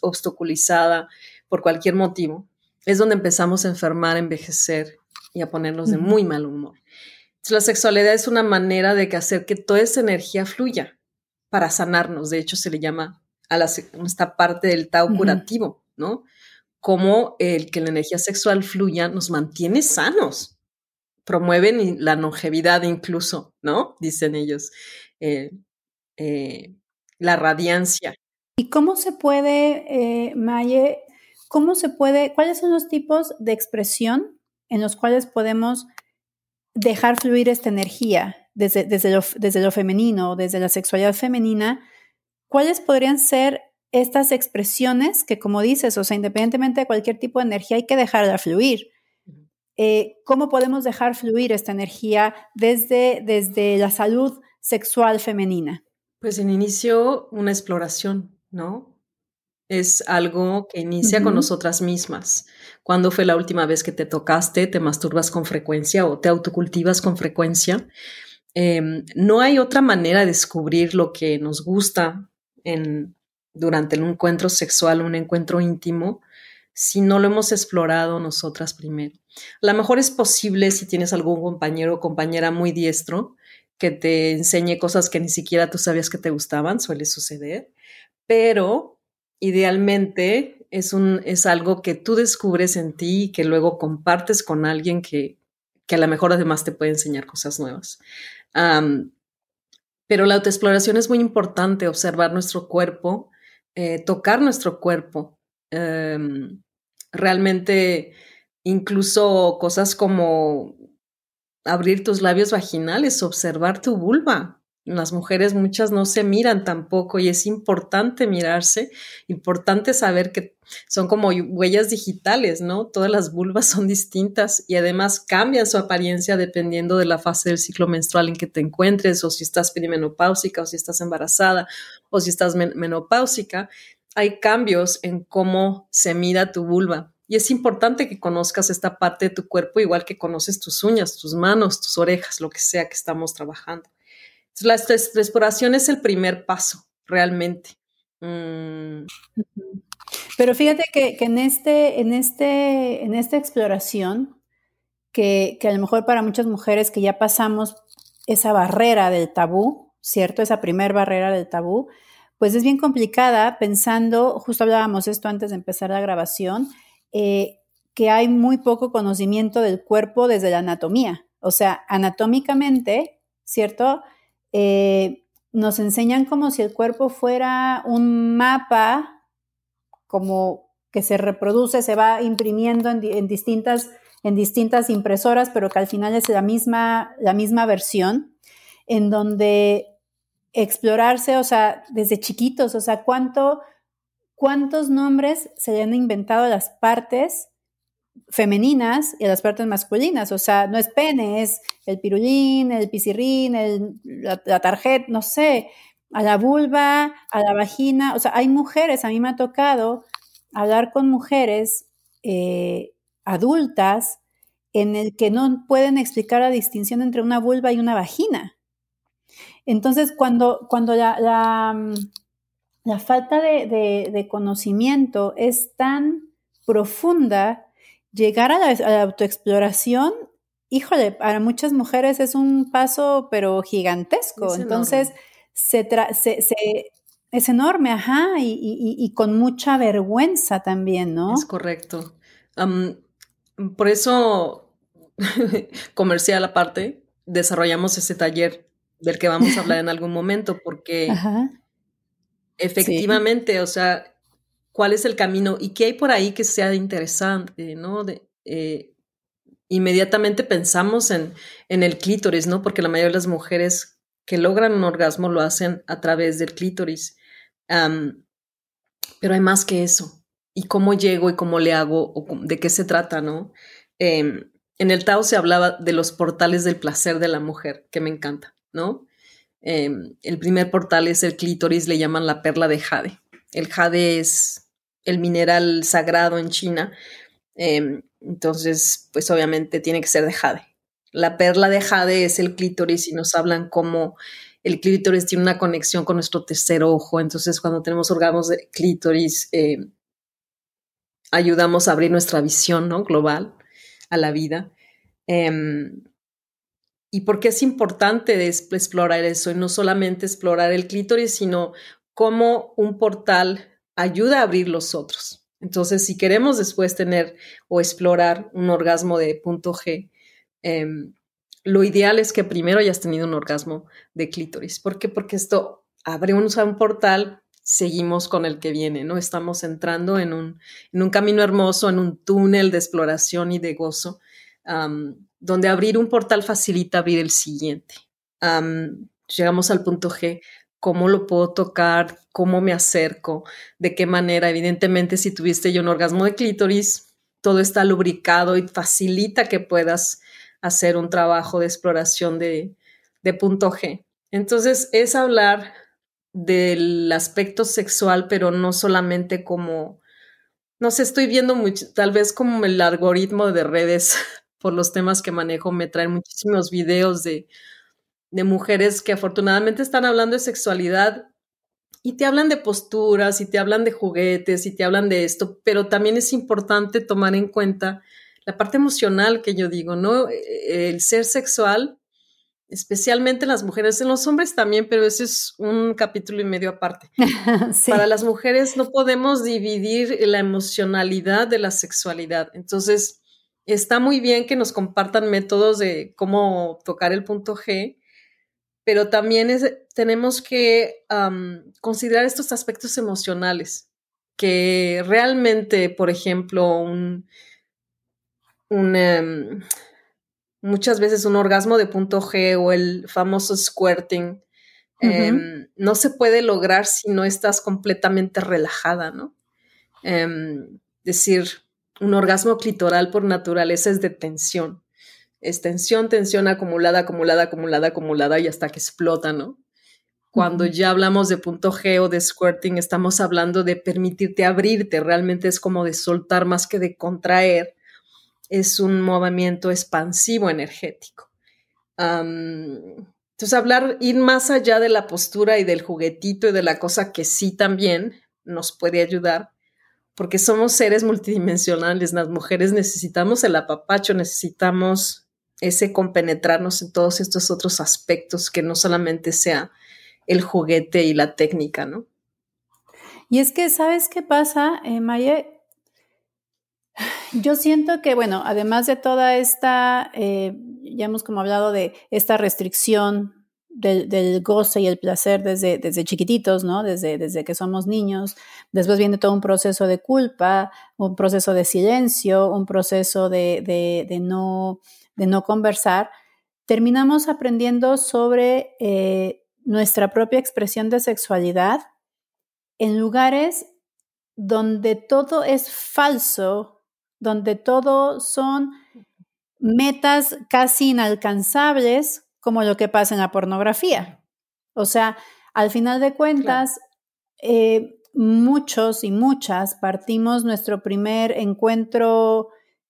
obstaculizada por cualquier motivo, es donde empezamos a enfermar, a envejecer y a ponernos de muy mal humor. Entonces, la sexualidad es una manera de hacer que toda esa energía fluya para sanarnos. De hecho, se le llama a esta parte del Tao curativo, ¿no? Como el que la energía sexual fluya nos mantiene sanos, promueven la longevidad incluso, ¿no? Dicen ellos. Eh, eh, la radiancia. ¿Y cómo se puede, eh, Maye, cómo se puede, cuáles son los tipos de expresión en los cuales podemos dejar fluir esta energía desde, desde, desde lo femenino, desde la sexualidad femenina? ¿Cuáles podrían ser estas expresiones que, como dices, o sea, independientemente de cualquier tipo de energía, hay que dejarla fluir? Eh, ¿Cómo podemos dejar fluir esta energía desde, desde la salud sexual femenina? Pues en inicio una exploración, ¿no? Es algo que inicia con nosotras mismas. ¿Cuándo fue la última vez que te tocaste? ¿Te masturbas con frecuencia o te autocultivas con frecuencia? Em, no hay otra manera de descubrir lo que nos gusta en, durante el encuentro sexual, un encuentro íntimo, si no lo hemos explorado nosotras primero. A lo mejor es posible si tienes algún compañero o compañera muy diestro, que te enseñe cosas que ni siquiera tú sabías que te gustaban, suele suceder, pero idealmente es, un, es algo que tú descubres en ti y que luego compartes con alguien que, que a lo mejor además te puede enseñar cosas nuevas. pero la autoexploración es muy importante, observar nuestro cuerpo, eh, tocar nuestro cuerpo. Em, realmente, incluso cosas como abrir tus labios vaginales, observar tu vulva. Las mujeres muchas no se miran tampoco y es importante mirarse, importante saber que son como huellas digitales, ¿no? Todas las vulvas son distintas y además cambian su apariencia dependiendo de la fase del ciclo menstrual en que te encuentres o si estás perimenopáusica o si estás embarazada o si estás menopáusica. Hay cambios en cómo se mira tu vulva. Y es importante que conozcas esta parte de tu cuerpo igual que conoces tus uñas, tus manos, tus orejas, lo que sea que estamos trabajando. La exploración es el primer paso, realmente. Mm. Pero fíjate que, en, este, en, este, en esta exploración, que, que a lo mejor para muchas mujeres que ya pasamos esa barrera del tabú, ¿cierto? Esa primer barrera del tabú, pues es bien complicada pensando, justo hablábamos esto antes de empezar la grabación, eh, que hay muy poco conocimiento del cuerpo desde la anatomía. O sea, anatómicamente, ¿cierto? Eh, nos enseñan como si el cuerpo fuera un mapa, como que se reproduce, se va imprimiendo en, distintas, en distintas impresoras, pero que al final es la misma, la misma versión, en donde explorarse, o sea, desde chiquitos, o sea, cuánto cuántos nombres se le han inventado a las partes femeninas y a las partes masculinas. O sea, no es pene, es el pirulín, el pisirrín, la, tarjeta, no sé, a la vulva, a la vagina. O sea, hay mujeres, a mí me ha tocado hablar con mujeres eh, adultas en el que no pueden explicar la distinción entre una vulva y una vagina. Entonces, cuando, cuando la la falta de, conocimiento es tan profunda, llegar a la, autoexploración, híjole, para muchas mujeres es un paso, pero gigantesco. Entonces, se, es enorme, ajá, y, con mucha vergüenza también, ¿no? Es correcto. por eso, comercial aparte, desarrollamos ese taller del que vamos a hablar en algún momento, porque efectivamente, o sea, cuál es el camino y qué hay por ahí que sea interesante, ¿no? Eh, inmediatamente pensamos en, en, el clítoris, ¿no? Porque la mayoría de las mujeres que logran un orgasmo lo hacen a través del clítoris. pero hay más que eso. ¿Y cómo llego y cómo le hago o de qué se trata, no? Em, en el Tao se hablaba de los portales del placer de la mujer, que me encanta, ¿no? Em, el primer portal es el clítoris, le llaman la perla de jade. El jade es el mineral sagrado en China. Em, entonces, pues obviamente tiene que ser de jade. La perla de jade es el clítoris y nos hablan cómo el clítoris tiene una conexión con nuestro tercer ojo. Entonces, cuando tenemos órganos de clítoris, em, ayudamos a abrir nuestra visión ¿no? global a la vida. Em, ¿Y por qué es importante explorar eso? Y no solamente explorar el clítoris, sino cómo un portal ayuda a abrir los otros. Entonces, si queremos después tener o explorar un orgasmo de punto G, em, lo ideal es que primero hayas tenido un orgasmo de clítoris. ¿Por qué? Porque esto abre un, un portal, seguimos con el que viene, ¿no? Estamos entrando en un, en un camino hermoso, en un túnel de exploración y de gozo, donde abrir un portal facilita abrir el siguiente. llegamos al punto G, cómo lo puedo tocar, cómo me acerco, de qué manera. Evidentemente, si tuviste yo un orgasmo de clítoris, todo está lubricado y facilita que puedas hacer un trabajo de exploración de, punto G. Entonces, es hablar del aspecto sexual, pero no solamente como, no sé, estoy viendo mucho, tal vez como el algoritmo de redes por los temas que manejo, me traen muchísimos videos de de mujeres que afortunadamente están hablando de sexualidad y te hablan de posturas y te hablan de juguetes y te hablan de esto, pero también es importante tomar en cuenta la parte emocional que yo digo, ¿no? E-, el ser sexual, especialmente en las mujeres, en los hombres también, pero ese es un capítulo y medio aparte. Para las mujeres no podemos dividir la emocionalidad de la sexualidad. Entonces, está muy bien que nos compartan métodos de cómo tocar el punto G, pero también tenemos que considerar estos aspectos emocionales, que realmente, por ejemplo, un, em, muchas veces un orgasmo de punto G o el famoso squirting em, no se puede lograr si no estás completamente relajada, ¿no? Em, decir, un orgasmo clitoral por naturaleza es de tensión es tensión, tensión acumulada, acumulada, acumulada, acumulada y hasta que explota, ¿no? Cuando ya hablamos de punto G o de squirting, estamos hablando de permitirte abrirte, realmente es como de soltar más que de contraer, es un movimiento expansivo energético. entonces, hablar, ir más allá de la postura y del juguetito y de la cosa que sí también nos puede ayudar, porque somos seres multidimensionales, las mujeres necesitamos el apapacho, necesitamos ese compenetrarnos en todos estos otros aspectos que no solamente sea el juguete y la técnica, ¿no? Y es que, ¿sabes qué pasa, eh, Maye? Yo siento que, bueno, además de toda esta, eh, ya hemos como hablado de esta restricción del, goce y el placer desde, desde chiquititos, ¿no? Desde, desde que somos niños. Después viene todo un proceso de culpa, un proceso de silencio, un proceso de, de no de no conversar, terminamos aprendiendo sobre eh, nuestra propia expresión de sexualidad en lugares donde todo es falso, donde todo son metas casi inalcanzables, como lo que pasa en la pornografía. O sea, al final de cuentas, eh, muchos y muchas partimos nuestro primer encuentro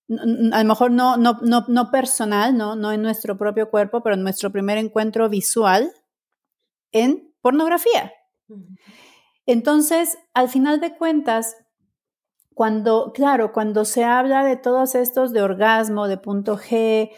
a lo mejor no, no, no, no personal, ¿no? no en nuestro propio cuerpo, pero en nuestro primer encuentro visual en pornografía. Entonces, al final de cuentas, cuando, claro, cuando se habla de todos estos de orgasmo, de punto G,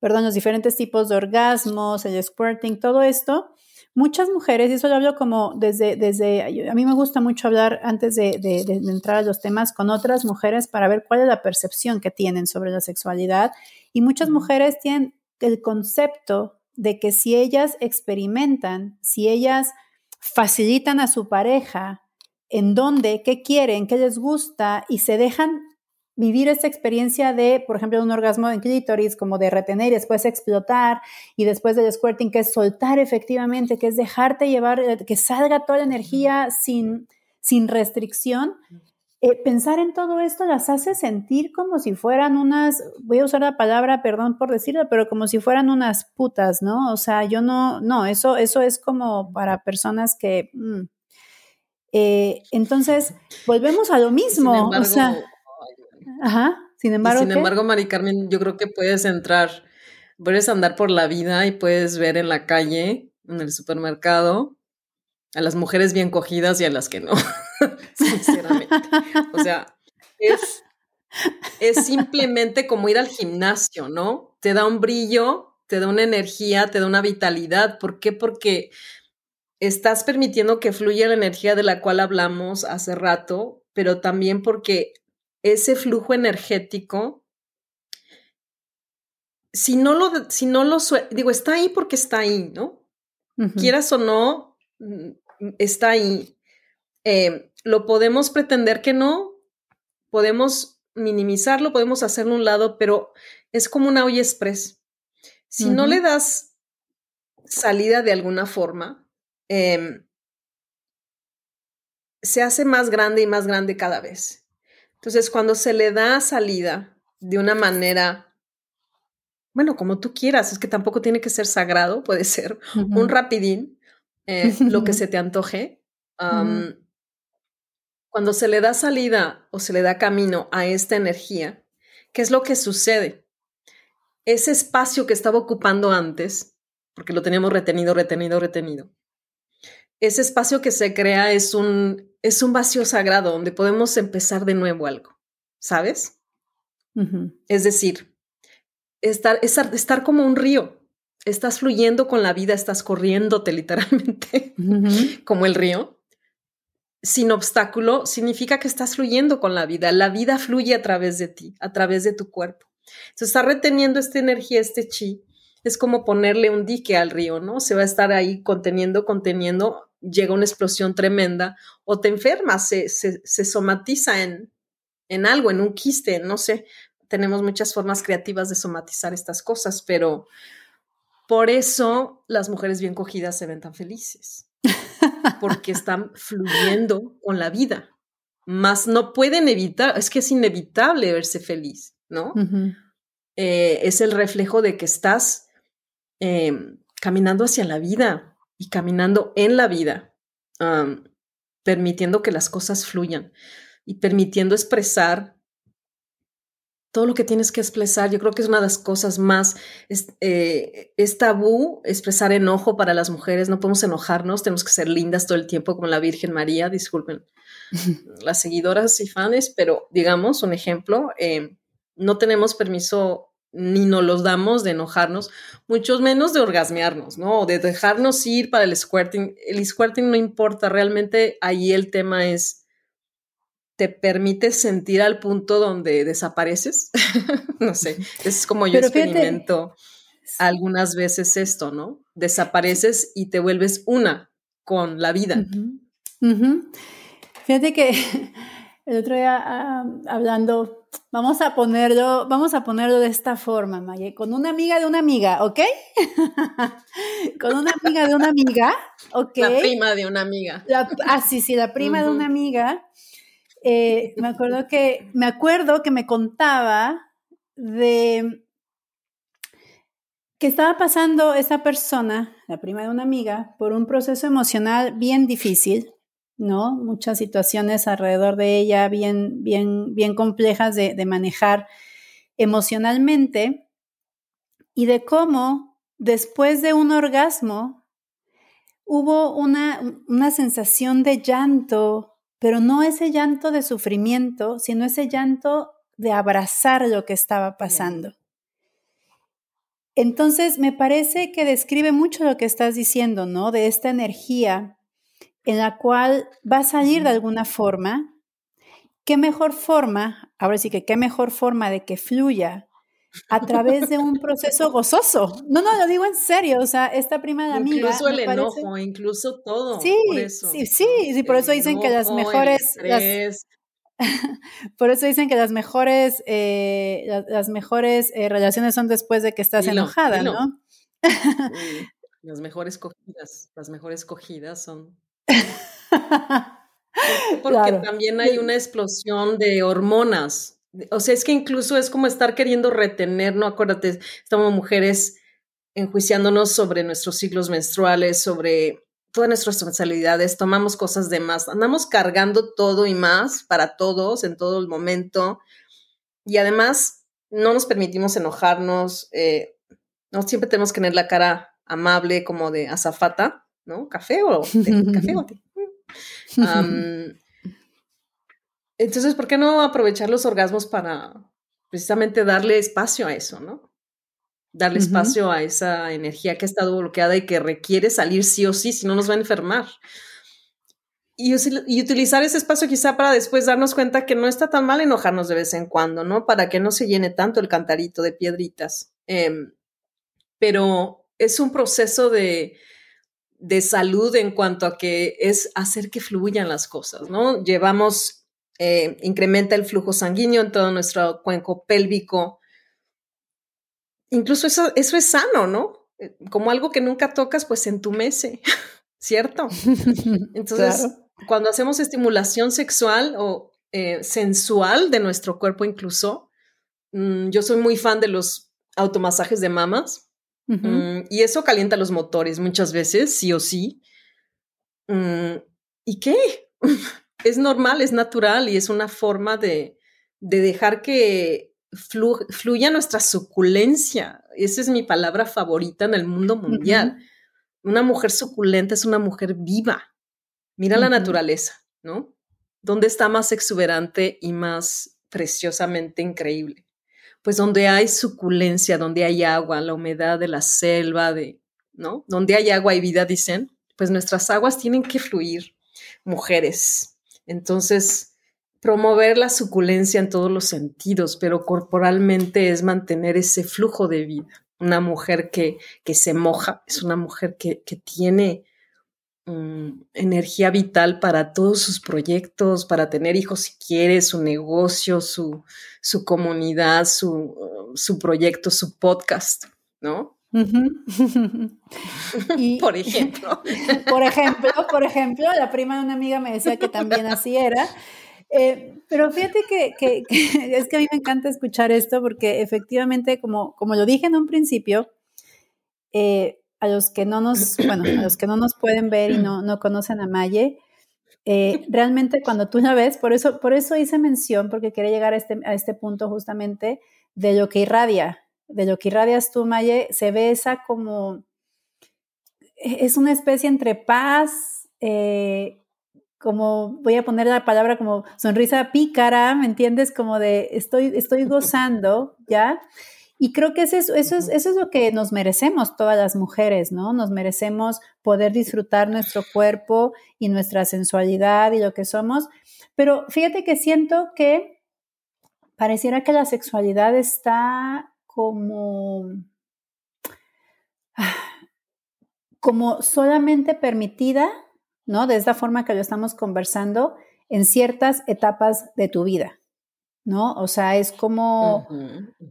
perdón, los diferentes tipos de orgasmos, el squirting, todo esto, muchas mujeres, y eso lo hablo como desde, desde, a mí me gusta mucho hablar antes de, de, entrar a los temas con otras mujeres para ver cuál es la percepción que tienen sobre la sexualidad. Y muchas mujeres tienen el concepto de que si ellas experimentan, si ellas facilitan a su pareja en dónde, qué quieren, qué les gusta y se dejan vivir esta experiencia de, por ejemplo, un orgasmo en clítoris, como de retener y después explotar, y después del squirting, que es soltar efectivamente, que es dejarte llevar, eh, que salga toda la energía sin, sin restricción. Eh, pensar en todo esto las hace sentir como si fueran unas, voy a usar la palabra, perdón por decirlo, pero como si fueran unas putas, ¿no? O sea, yo no, no, eso, eso es como para personas que... Mm. Eh, entonces, volvemos a lo mismo. o sea, Ajá, sin embargo. sin embargo, Mari Carmen, yo creo que puedes entrar, puedes andar por la vida y puedes ver en la calle, en el supermercado, a las mujeres bien cogidas y a las que no, sinceramente. O sea, es, es simplemente como ir al gimnasio, ¿no? Te da un brillo, te da una energía, te da una vitalidad. ¿Por qué? Porque estás permitiendo que fluya la energía de la cual hablamos hace rato, pero también porque ese flujo energético, si no lo, si no lo, digo, está ahí porque está ahí, ¿no? Quieras o no, está ahí. Eh, lo podemos pretender que no, podemos minimizarlo, podemos hacerlo a un lado, pero es como una olla express. Si no le das salida de alguna forma, em, se hace más grande y más grande cada vez. Entonces, cuando se le da salida de una manera, bueno, como tú quieras, es que tampoco tiene que ser sagrado, puede ser un rapidín, eh, lo que se te antoje. Cuando se le da salida o se le da camino a esta energía, ¿qué es lo que sucede? Ese espacio que estaba ocupando antes, porque lo teníamos retenido, retenido, retenido, ese espacio que se crea es un, es un vacío sagrado donde podemos empezar de nuevo algo, ¿sabes? Es decir, estar, estar, estar, como un río, estás fluyendo con la vida, estás corriéndote literalmente como el río. Sin obstáculo significa que estás fluyendo con la vida. La vida fluye a través de ti, a través de tu cuerpo. Entonces, está reteniendo esta energía, este chi. Es como ponerle un dique al río, ¿no? Se va a estar ahí conteniendo, conteniendo llega una explosión tremenda o te enfermas, se, se, somatiza en, en algo, en un quiste, no sé. Tenemos muchas formas creativas de somatizar estas cosas, pero por eso las mujeres bien cogidas se ven tan felices, porque están fluyendo con la vida. Más no pueden evitar, es que es inevitable verse feliz, ¿no? Eh, es el reflejo de que estás em, caminando hacia la vida, y caminando en la vida, permitiendo que las cosas fluyan y permitiendo expresar todo lo que tienes que expresar. Yo creo que es una de las cosas más, es, eh, es, tabú expresar enojo para las mujeres, no podemos enojarnos, tenemos que ser lindas todo el tiempo como la Virgen María, disculpen las seguidoras y fans, pero digamos un ejemplo, eh, no tenemos permiso ni nos los damos de enojarnos, mucho menos de orgasmearnos, ¿no? De dejarnos ir para el squirting. El squirting no importa, realmente ahí el tema es, te permite sentir al punto donde desapareces. no sé, es como yo experimento algunas veces esto, ¿no? Desapareces y te vuelves una con la vida. Fíjate que el otro día ah, hablando Vamos a ponerlo, vamos a ponerlo de esta forma, Maye, con una amiga de una amiga, ¿ok? con una amiga de una amiga, ¿ok? La prima de una amiga. ah, sí, sí, la prima de una amiga. Eh, me acuerdo que, me acuerdo que me contaba de que estaba pasando esa persona, la prima de una amiga, por un proceso emocional bien difícil ¿no? Muchas situaciones alrededor de ella bien, bien, bien complejas de, manejar emocionalmente y de cómo después de un orgasmo hubo una, una sensación de llanto pero no ese llanto de sufrimiento, sino ese llanto de abrazar lo que estaba pasando. Entonces, me parece que describe mucho lo que estás diciendo, ¿no? De esta energía en la cual va a salir de alguna forma. ¿Qué mejor forma, ahora sí que qué mejor forma de que fluya a través de un proceso gozoso? No, no, lo digo en serio, o sea, esta prima de amiga. Incluso el enojo, incluso todo. Sí, sí, sí, sí, por eso dicen que las mejores. por eso dicen que las mejores, eh, las, mejores eh, relaciones son después de que estás enojada, ¿no? las mejores cogidas, las mejores cogidas son porque también hay una explosión de hormonas. O sea, es que incluso es como estar queriendo retener, ¿no? Acuérdate, estamos mujeres enjuiciándonos sobre nuestros ciclos menstruales, sobre todas nuestras responsabilidades, tomamos cosas de más, andamos cargando todo y más para todos en todo el momento. Y además, no nos permitimos enojarnos, eh, no siempre tenemos que tener la cara amable como de azafata, ¿no? Café o café o entonces, ¿por qué no aprovechar los orgasmos para precisamente darle espacio a eso, ¿no? Darle espacio a esa energía que ha estado bloqueada y que requiere salir sí o sí, si no nos va a enfermar. Y, y, utilizar ese espacio quizá para después darnos cuenta que no está tan mal enojarnos de vez en cuando, ¿no? Para que no se llene tanto el cantarito de piedritas. Em, pero es un proceso de, de salud en cuanto a que es hacer que fluyan las cosas, ¿no? Llevamos, eh, incrementa el flujo sanguíneo en todo nuestro cuenco pélvico. Incluso eso, eso es sano, ¿no? Eh, como algo que nunca tocas, pues entumece, ¿cierto? Entonces, cuando hacemos estimulación sexual o eh, sensual de nuestro cuerpo incluso, mm, yo soy muy fan de los automasajes de mamas Mm, y eso calienta los motores muchas veces, sí o sí. Mm, ¿Y qué? es normal, es natural y es una forma de, de dejar que fluya nuestra suculencia. Esa es mi palabra favorita en el mundo mundial. Una mujer suculenta es una mujer viva. Mira la naturaleza, ¿no? ¿Dónde está más exuberante y más preciosamente increíble? Pues donde hay suculencia, donde hay agua, la humedad de la selva, de, ¿no? Donde hay agua y vida, dicen, pues nuestras aguas tienen que fluir, mujeres. Entonces, promover la suculencia en todos los sentidos, pero corporalmente es mantener ese flujo de vida. Una mujer que, que se moja, es una mujer que, que tiene Energía vital para todos sus proyectos, para tener hijos si quiere, su negocio, su, su comunidad, su, su, proyecto, su podcast, ¿no? y, por ejemplo. Por ejemplo, por ejemplo, la prima de una amiga me decía que también así era. Eh, pero fíjate que, que, es que a mí me encanta escuchar esto porque efectivamente, como, como lo dije en un principio, eh, a los que no nos, bueno, a los que no nos pueden ver y no, no conocen a Maye, eh, realmente cuando tú la ves, por eso, por eso hice mención, porque quería llegar a este, a este punto justamente de lo que irradia, de lo que irradias tú, Maye, se ve esa como, es una especie entre paz, eh, como voy a poner la palabra como sonrisa pícara, ¿me entiendes? Como de estoy, estoy gozando, ¿ya? Y creo que eso es, eso, es, eso es lo que nos merecemos todas las mujeres, ¿no? Nos merecemos poder disfrutar nuestro cuerpo y nuestra sensualidad y lo que somos. Pero fíjate que siento que pareciera que la sexualidad está como, como solamente permitida, ¿no? De esta forma que lo estamos conversando en ciertas etapas de tu vida. ¿No? O sea, es como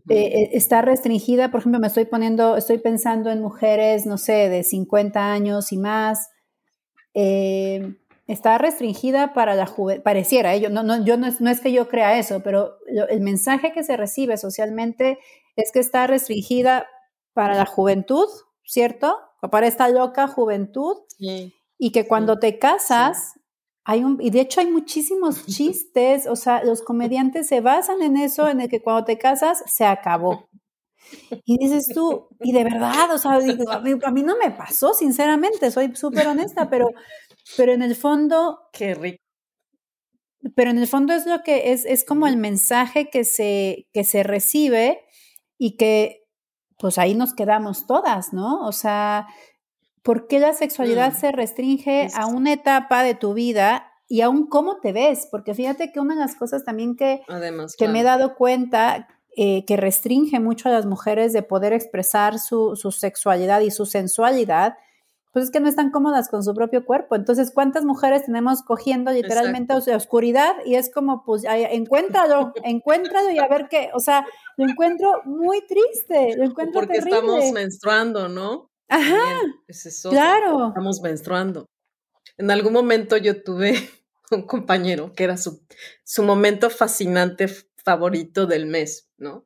eh, eh, está restringida, por ejemplo, me estoy poniendo, estoy pensando en mujeres, no sé, de 50 años y más, eh, está restringida para la juventud, pareciera, yo, no, no, yo no, es, que yo crea eso, pero el mensaje que se recibe socialmente es que está restringida para la juventud, ¿cierto? Para esta loca juventud. Y que cuando te casas, un, y de hecho hay muchísimos chistes, o sea, los comediantes se basan en eso, en el que cuando te casas se acabó. Y dices tú, y de verdad, o sea, a, mí, no me pasó, sinceramente, soy súper honesta, pero, pero en el fondo... Qué rico. pero en el fondo es lo que es, es como el mensaje que se, que se recibe y que pues ahí nos quedamos todas, ¿no? O sea, ¿por qué la sexualidad mm. se restringe a una etapa de tu vida y aún cómo te ves? Porque fíjate que una de las cosas también que, que me he dado cuenta eh, que restringe mucho a las mujeres de poder expresar su, su sexualidad y su sensualidad pues es que no están cómodas con su propio cuerpo. Entonces, ¿cuántas mujeres tenemos cogiendo literalmente o oscuridad? Y es como, pues, encuéntralo, encuéntralo y a ver qué. O sea, lo encuentro muy triste, lo encuentro Porque estamos menstruando, ¿no? Ajá. claro. Estamos menstruando. En algún momento yo tuve un compañero que era su, su momento fascinante favorito del mes, ¿no?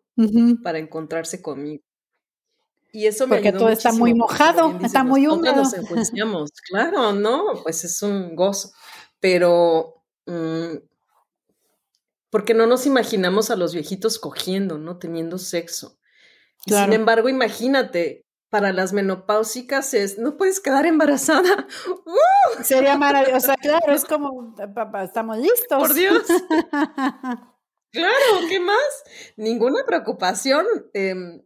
Para encontrarse conmigo. Y eso me Porque todo está muy mojado, está muy húmedo. Nos claro, no, pues es un gozo. Pero, mm, porque no nos imaginamos a los viejitos cogiendo, ¿no? Teniendo sexo. Sin embargo, imagínate, para las menopáusicas es, no puedes quedar embarazada. ¡Uh! Sería maravilloso, claro, es como, estamos listos. Por Dios. claro, ¿qué más? Ninguna preocupación. Em,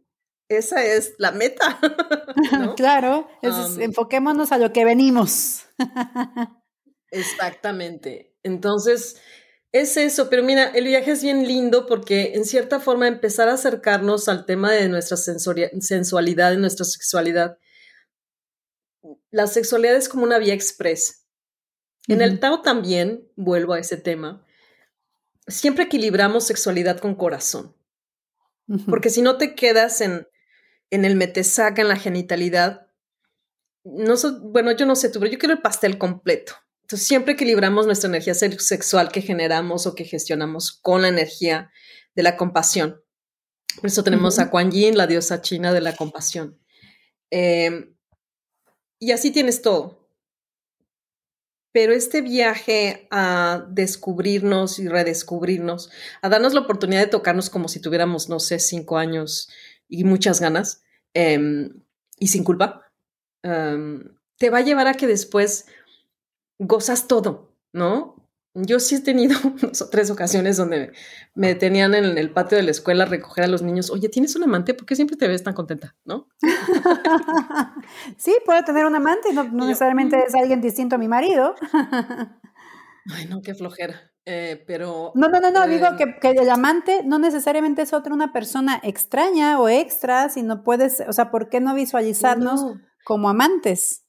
esa es la meta. claro, enfoquémonos a lo que venimos. exactamente. Entonces, es eso, pero mira, el viaje es bien lindo porque en cierta forma empezar a acercarnos al tema de nuestra sensualidad, de nuestra sexualidad. La sexualidad es como una vía express. En el Tao también, vuelvo a ese tema, siempre equilibramos sexualidad con corazón. Porque si no te quedas en, en el metesaca, en la genitalidad, no bueno, yo no sé tú, pero yo quiero el pastel completo. Entonces, siempre equilibramos nuestra energía sexual que generamos o que gestionamos con la energía de la compasión. Por eso tenemos a Kuan Yin, la diosa china de la compasión. Em, y así tienes todo. Pero este viaje a descubrirnos y redescubrirnos, a darnos la oportunidad de tocarnos como si tuviéramos, no sé, cinco años y muchas ganas em, y sin culpa, em, te va a llevar a que después gozas todo, ¿no? Yo sí he tenido tres ocasiones donde me tenían en el patio de la escuela a recoger a los niños. Oye, ¿tienes un amante? ¿Por qué siempre te ves tan contenta? ¿No? sí, puedo tener un amante, no, no necesariamente mm". es alguien distinto a mi marido. Ay, no, qué flojera. Eh, pero... No, no, no, no, digo eh, que, el amante no necesariamente es otra una persona extraña o extra, sino puedes, o sea, ¿por qué no visualizarnos como amantes?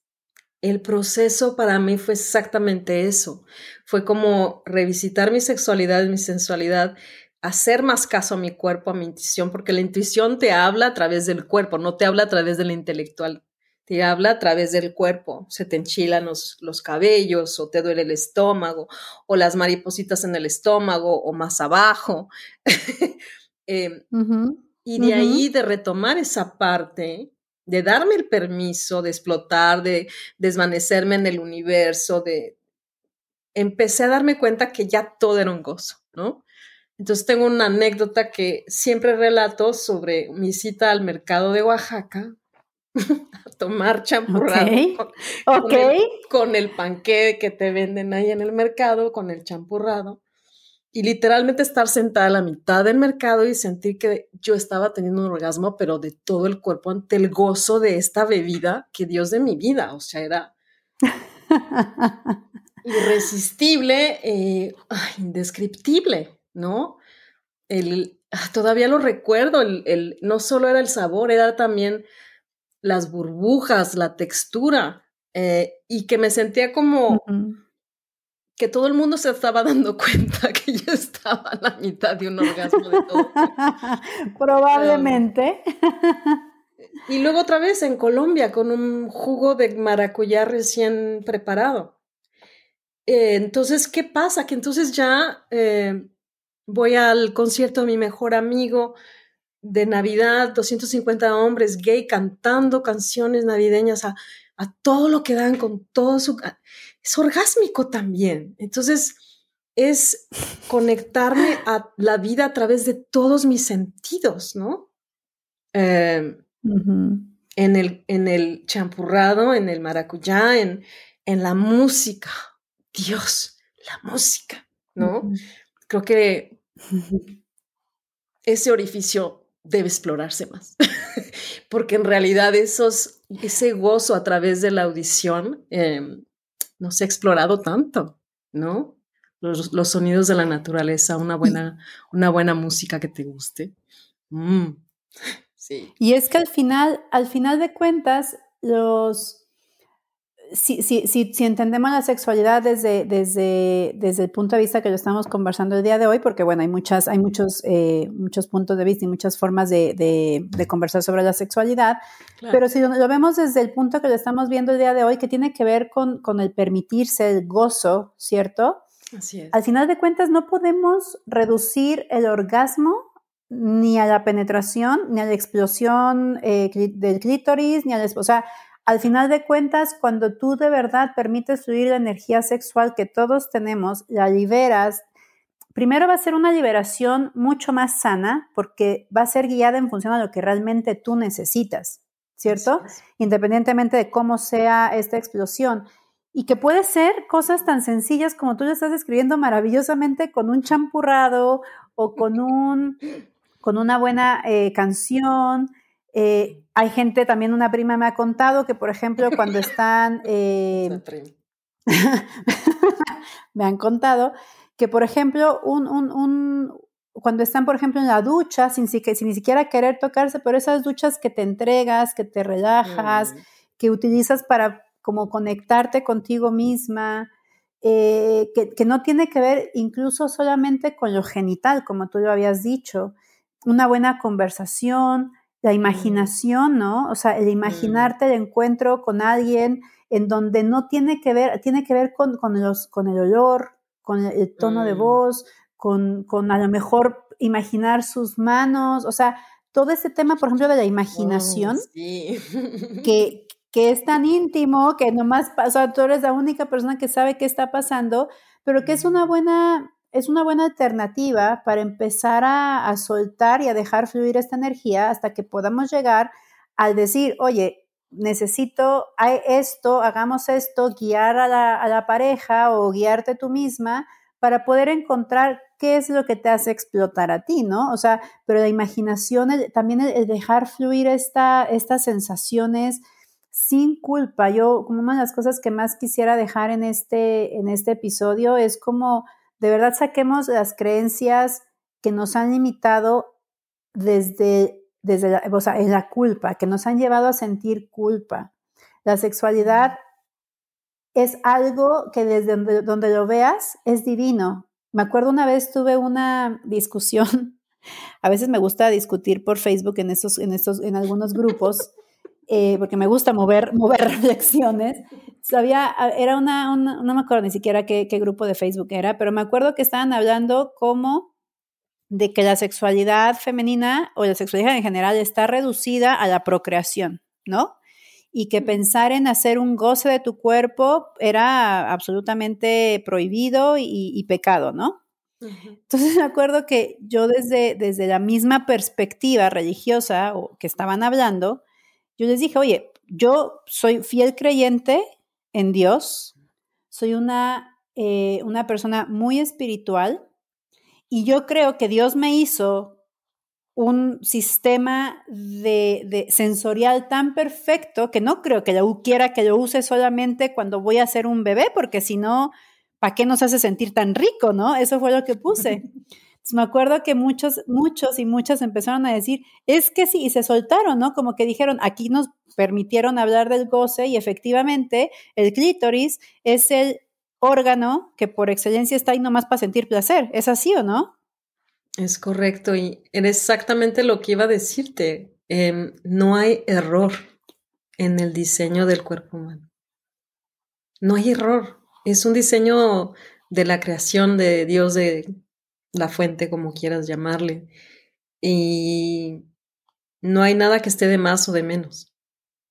El proceso para mí fue exactamente eso. Fue como revisitar mi sexualidad, mi sensualidad, hacer más caso a mi cuerpo, a mi intuición, porque la intuición te habla a través del cuerpo, no te habla a través de la intelectual te habla a través del cuerpo, se te enchilan los, cabellos o te duele el estómago o las maripositas en el estómago o más abajo. Em, y de ahí de retomar esa parte, de darme el permiso de explotar, de desvanecerme en el universo, de empecé a darme cuenta que ya todo era un gozo, ¿no? Entonces tengo una anécdota que siempre relato sobre mi cita al mercado de Oaxaca, a tomar champurrado Con, el, panque que te venden ahí en el mercado, con el champurrado. Y literalmente estar sentada a la mitad del mercado y sentir que yo estaba teniendo un orgasmo, pero de todo el cuerpo ante el gozo de esta bebida que Dios de mi vida, o sea, era irresistible, eh, indescriptible, ¿no? El, ah, todavía lo recuerdo, el, no solo era el sabor, era también las burbujas, la textura, eh, y que me sentía como que todo el mundo se estaba dando cuenta que yo estaba a la mitad de un orgasmo de todo. Probablemente. y luego otra vez en Colombia con un jugo de maracuyá recién preparado. Eh, entonces, ¿qué pasa? Que entonces ya eh, voy al concierto de mi mejor amigo, de Navidad, 250 hombres gay cantando canciones navideñas a, todo lo que dan con todo su... Es orgásmico también. Entonces, es conectarme a la vida a través de todos mis sentidos, ¿no? Em, en, el, en el champurrado, en el maracuyá, en, en la música. Dios, la música. ¿no? Creo que ese orificio debe explorarse más, porque en realidad esos, ese gozo a través de la audición em, no se ha explorado tanto, ¿no? Los, sonidos de la naturaleza, una buena, una buena música que te guste. Mm, sí. Y es que al final, al final de cuentas, los, si, si, si, si, entendemos la sexualidad desde, desde, desde el punto de vista que lo estamos conversando el día de hoy, porque bueno, hay, muchas, hay muchos, eh, muchos puntos de vista y muchas formas de, de, conversar sobre la sexualidad, pero si lo, vemos desde el punto que lo estamos viendo el día de hoy, que tiene que ver con, con el permitirse, el gozo, ¿cierto? Así es. Al final de cuentas, no podemos reducir el orgasmo ni a la penetración, ni a la explosión eh, del clítoris, ni a la... O sea, al final de cuentas, cuando tú de verdad permites fluir la energía sexual que todos tenemos, la liberas, primero va a ser una liberación mucho más sana porque va a ser guiada en función a lo que realmente tú necesitas, ¿cierto? Independientemente de cómo sea esta explosión. Y que puede ser cosas tan sencillas como tú lo estás describiendo maravillosamente con un champurrado o con, un, con una buena eh, canción, eh, hay gente, también una prima me ha contado que, por ejemplo, cuando están... Eh, me han contado que, por ejemplo, un, cuando están, por ejemplo, en la ducha, sin, sin, ni siquiera querer tocarse, pero esas duchas que te entregas, que te relajas, mm. que utilizas para como conectarte contigo misma, eh, que, que, no tiene que ver incluso solamente con lo genital, como tú lo habías dicho, una buena conversación, la imaginación, ¿no? O sea, el imaginarte el encuentro con alguien en donde no tiene que ver, tiene que ver con, los, con el olor, con el, tono de mm. voz, con, con, a lo mejor imaginar sus manos, o sea, todo ese tema, por ejemplo, de la imaginación, oh, sí. que, que es tan íntimo, que nomás, o sea, tú eres la única persona que sabe qué está pasando, pero que es una buena es una buena alternativa para empezar a, soltar y a dejar fluir esta energía hasta que podamos llegar al decir, oye, necesito esto, hagamos esto, guiar a la, pareja o guiarte tú misma para poder encontrar qué es lo que te hace explotar a ti, ¿no? O sea, pero la imaginación, también el, dejar fluir esta, estas sensaciones sin culpa. Yo, como una de las cosas que más quisiera dejar en este, en este episodio es como de verdad saquemos las creencias que nos han limitado desde, desde la, o sea, en la culpa, que nos han llevado a sentir culpa. La sexualidad es algo que desde donde, lo veas es divino. Me acuerdo una vez tuve una discusión, a veces me gusta discutir por Facebook en estos, en estos, en algunos grupos, eh, porque me gusta mover, mover reflexiones. Sabía, era una, no me acuerdo ni siquiera qué, qué, grupo de Facebook era, pero me acuerdo que estaban hablando como de que la sexualidad femenina o la sexualidad en general está reducida a la procreación, ¿no? Y que pensar en hacer un goce de tu cuerpo era absolutamente prohibido y, pecado, ¿no? Entonces me acuerdo que yo desde, desde la misma perspectiva religiosa o que estaban hablando, yo les dije, oye, yo soy fiel creyente en Dios, soy una, eh, una persona muy espiritual y yo creo que Dios me hizo un sistema de, sensorial tan perfecto que no creo que yo quiera que lo use solamente cuando voy a ser un bebé, porque si no, ¿para qué nos hace sentir tan rico, no? Eso fue lo que puse. me acuerdo que muchos, muchos y muchas empezaron a decir, es que sí, y se soltaron, ¿no? Como que dijeron, aquí nos permitieron hablar del goce y efectivamente el clítoris es el órgano que por excelencia está ahí nomás para sentir placer. ¿Es así o no? Es correcto y era exactamente lo que iba a decirte. Em, no hay error en el diseño del cuerpo humano. No hay error. Es un diseño de la creación de Dios, de la fuente, como quieras llamarle. Y no hay nada que esté de más o de menos.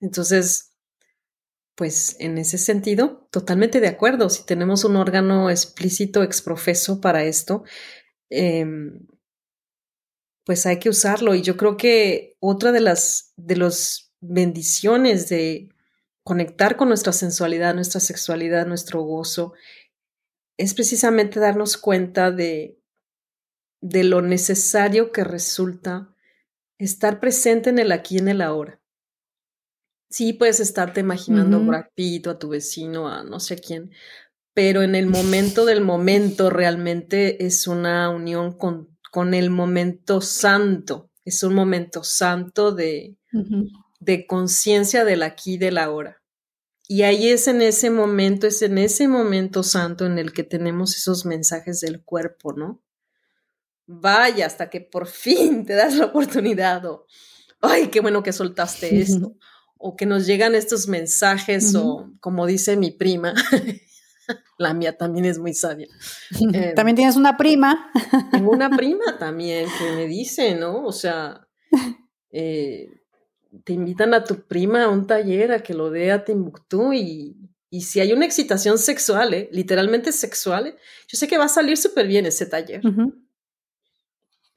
Entonces, pues en ese sentido, totalmente de acuerdo. Si tenemos un órgano explícito, exprofeso para esto, em, pues hay que usarlo. Y yo creo que otra de las de los bendiciones de conectar con nuestra sensualidad, nuestra sexualidad, nuestro gozo, es precisamente darnos cuenta de, de lo necesario que resulta estar presente en el aquí y en el ahora. Sí, puedes estarte imaginando uh a tu vecino, a no sé quién, pero en el momento del momento realmente es una unión con, con el momento santo, es un momento santo de, de conciencia del aquí y del ahora. Y ahí es en ese momento, es en ese momento santo en el que tenemos esos mensajes del cuerpo, ¿no? Vaya, hasta que por fin te das la oportunidad o, ay, qué bueno que soltaste esto, o que nos llegan estos mensajes o como dice mi prima, la mía también es muy sabia. Eh, también tienes una prima. Tengo una prima también que me dice, ¿no? O sea, eh, te invitan a tu prima a un taller a que lo dé a Timbuktu y, y si hay una excitación sexual, ¿eh? literalmente sexual, yo sé que va a salir súper bien ese taller.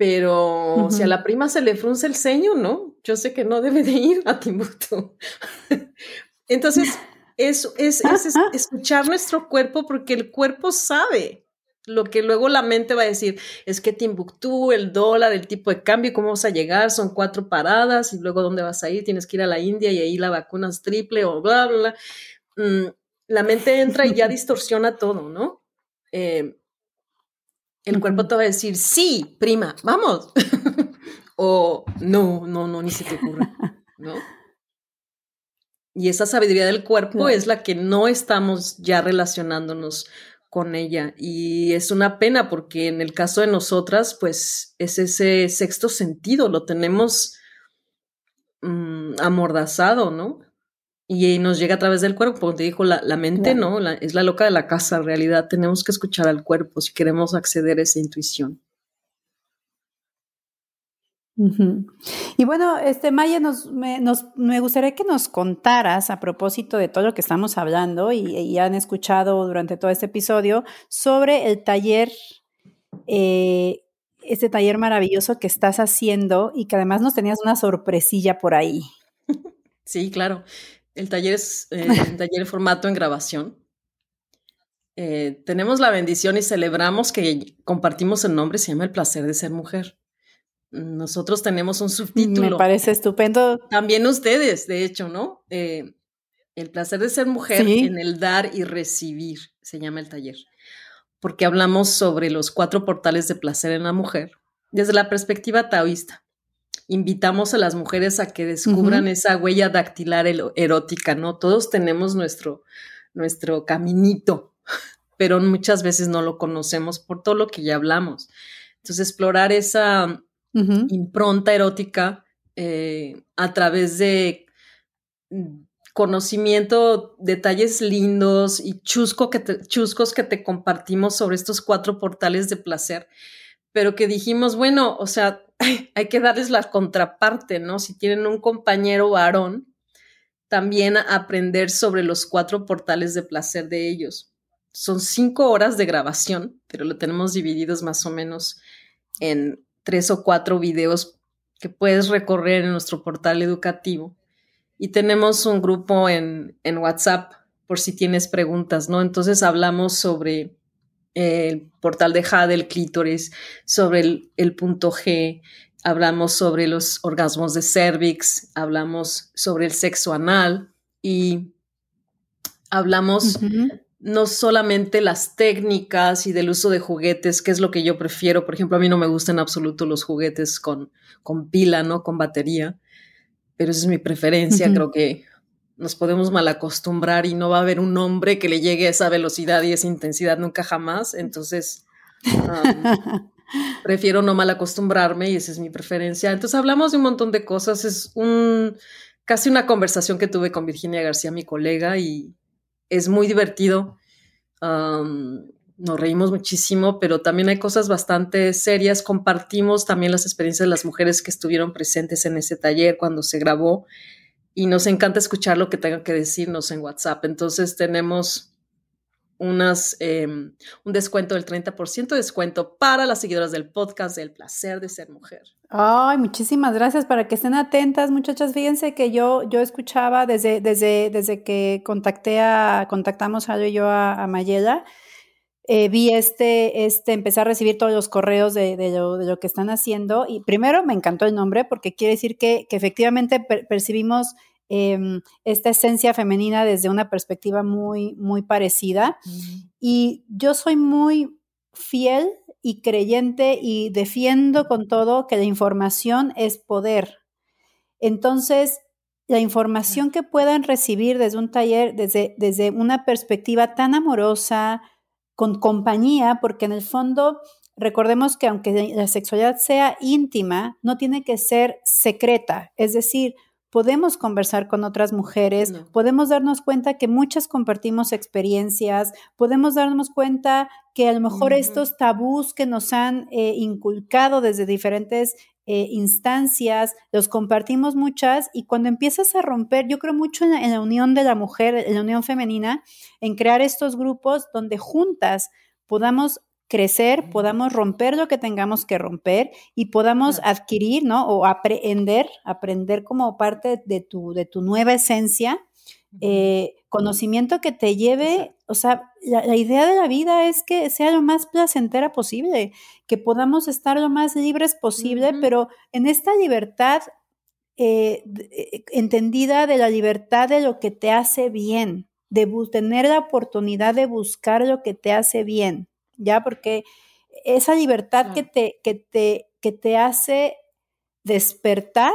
Pero si a la prima se le frunce el ceño, ¿no? Yo sé que no debe de ir a Timbuktu. Entonces, es, es, escuchar nuestro cuerpo porque el cuerpo sabe lo que luego la mente va a decir es que Timbuktu, el dólar, el tipo de cambio, cómo vas a llegar, son cuatro paradas y luego dónde vas a ir, tienes que ir a la India y ahí la vacuna es triple o bla, bla, bla. Mm, la mente entra y ya distorsiona todo, ¿no? Eh, el cuerpo te va a decir, sí, prima, vamos. o no, no, no, ni se te ocurre, ¿no? Y esa sabiduría del cuerpo es la que no estamos ya relacionándonos con ella. Y es una pena porque en el caso de nosotras, pues es ese sexto sentido, lo tenemos mm, amordazado, ¿no? Y nos llega a través del cuerpo, como te dijo, la, mente, ¿no? es la loca de la casa, en realidad tenemos que escuchar al cuerpo si queremos acceder a esa intuición. Y bueno, este Maya, nos me, nos me, gustaría que nos contaras a propósito de todo lo que estamos hablando y, han escuchado durante todo este episodio sobre el taller, eh, este taller maravilloso que estás haciendo y que además nos tenías una sorpresilla por ahí. Sí, claro. El taller es eh, un taller formato en grabación. Eh, tenemos la bendición y celebramos que compartimos el nombre, se llama El placer de ser mujer. Nosotros tenemos un subtítulo. Me parece estupendo. También ustedes, de hecho, ¿no? Eh, el placer de ser mujer en el dar y recibir, se llama el taller. Porque hablamos sobre los cuatro portales de placer en la mujer desde la perspectiva taoísta. Invitamos a las mujeres a que descubran esa huella dactilar erótica, ¿no? Todos tenemos nuestro, nuestro caminito, pero muchas veces no lo conocemos por todo lo que ya hablamos. Entonces, explorar esa impronta erótica eh, a través de mm, conocimiento, detalles lindos y chusco que chuscos que te compartimos sobre estos cuatro portales de placer, pero que dijimos, bueno, o sea, hay que darles la contraparte, ¿no? Si tienen un compañero varón, también aprender sobre los cuatro portales de placer de ellos. Son cinco horas de grabación, pero lo tenemos divididos más o menos en tres o cuatro videos que puedes recorrer en nuestro portal educativo. Y tenemos un grupo en, WhatsApp por si tienes preguntas, ¿no? Entonces hablamos sobre el portal de Jade, el clítoris, sobre el, punto G, hablamos sobre los orgasmos de cervix, hablamos sobre el sexo anal y hablamos no solamente las técnicas y del uso de juguetes, que es lo que yo prefiero. Por ejemplo, a mí no me gustan en absoluto los juguetes con, con pila, ¿no? Con batería, pero esa es mi preferencia. Creo que nos podemos mal acostumbrar y no va a haber un hombre que le llegue a esa velocidad y esa intensidad nunca jamás. Entonces, prefiero no mal acostumbrarme y esa es mi preferencia. Entonces, hablamos de un montón de cosas. Es un casi una conversación que tuve con Virginia García, mi colega, y es muy divertido. nos reímos muchísimo, pero también hay cosas bastante serias. Compartimos también las experiencias de las mujeres que estuvieron presentes en ese taller cuando se grabó y nos encanta escuchar lo que tengan que decirnos en WhatsApp. Entonces tenemos unas, em, un descuento del 30% de descuento para las seguidoras del podcast del placer de ser mujer. Ay, muchísimas gracias para que estén atentas, muchachas. Fíjense que yo, yo escuchaba desde, desde, desde que contacté a, contactamos a yo y yo a, Mayela, eh, vi este, este, empecé a recibir todos los correos de, lo, que están haciendo y primero me encantó el nombre porque quiere decir que, efectivamente percibimos em, esta esencia femenina desde una perspectiva muy, muy parecida. Y yo soy muy fiel y creyente y defiendo con todo que la información es poder. Entonces, la información que puedan recibir desde un taller, desde, desde una perspectiva tan amorosa, con compañía, porque en el fondo recordemos que aunque la sexualidad sea íntima, no tiene que ser secreta. Es decir, podemos conversar con otras mujeres, podemos darnos cuenta que muchas compartimos experiencias, podemos darnos cuenta que a lo mejor estos tabús que nos han eh, inculcado desde diferentes eh, instancias, los compartimos muchas y cuando empiezas a romper, yo creo mucho en la, unión de la mujer, en la unión femenina, en crear estos grupos donde juntas podamos crecer, podamos romper lo que tengamos que romper y podamos adquirir, ¿no? O aprender, aprender como parte de tu, de tu nueva esencia, eh, conocimiento que te lleve, o sea, la, idea de la vida es que sea lo más placentera posible, que podamos estar lo más libres posible, pero en esta libertad eh, eh, entendida de la libertad de lo que te hace bien, de tener la oportunidad de buscar lo que te hace bien. ¿ya? Porque esa libertad que, te, que, te, que te hace despertar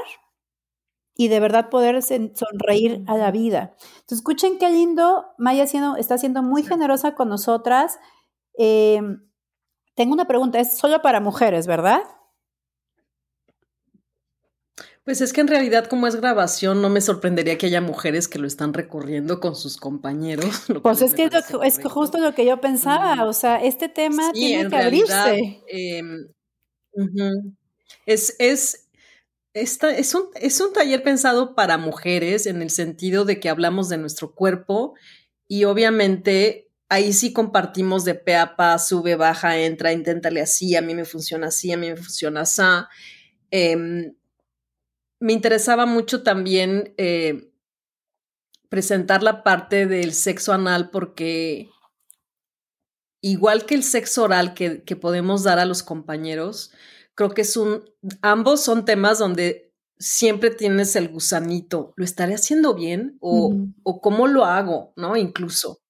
y de verdad poder sonreír a la vida. Entonces, escuchen qué lindo, Maya está siendo muy generosa con nosotras. Em, tengo una pregunta, es solo para mujeres, ¿verdad? Pues es que en realidad como es grabación no me sorprendería que haya mujeres que lo están recorriendo con sus compañeros. Pues es que es, justo lo que yo pensaba, o sea, este tema tiene que abrirse. Em, es, es, es, un, es un taller pensado para mujeres en el sentido de que hablamos de nuestro cuerpo y obviamente ahí sí compartimos de pe a pa, sube, baja, entra, inténtale así, a mí me funciona así, a mí me funciona así. Em, me interesaba mucho también eh, presentar la parte del sexo anal porque igual que el sexo oral que, que, podemos dar a los compañeros, creo que es un, ambos son temas donde siempre tienes el gusanito, ¿lo estaré haciendo bien? O, o cómo lo hago, ¿no? Incluso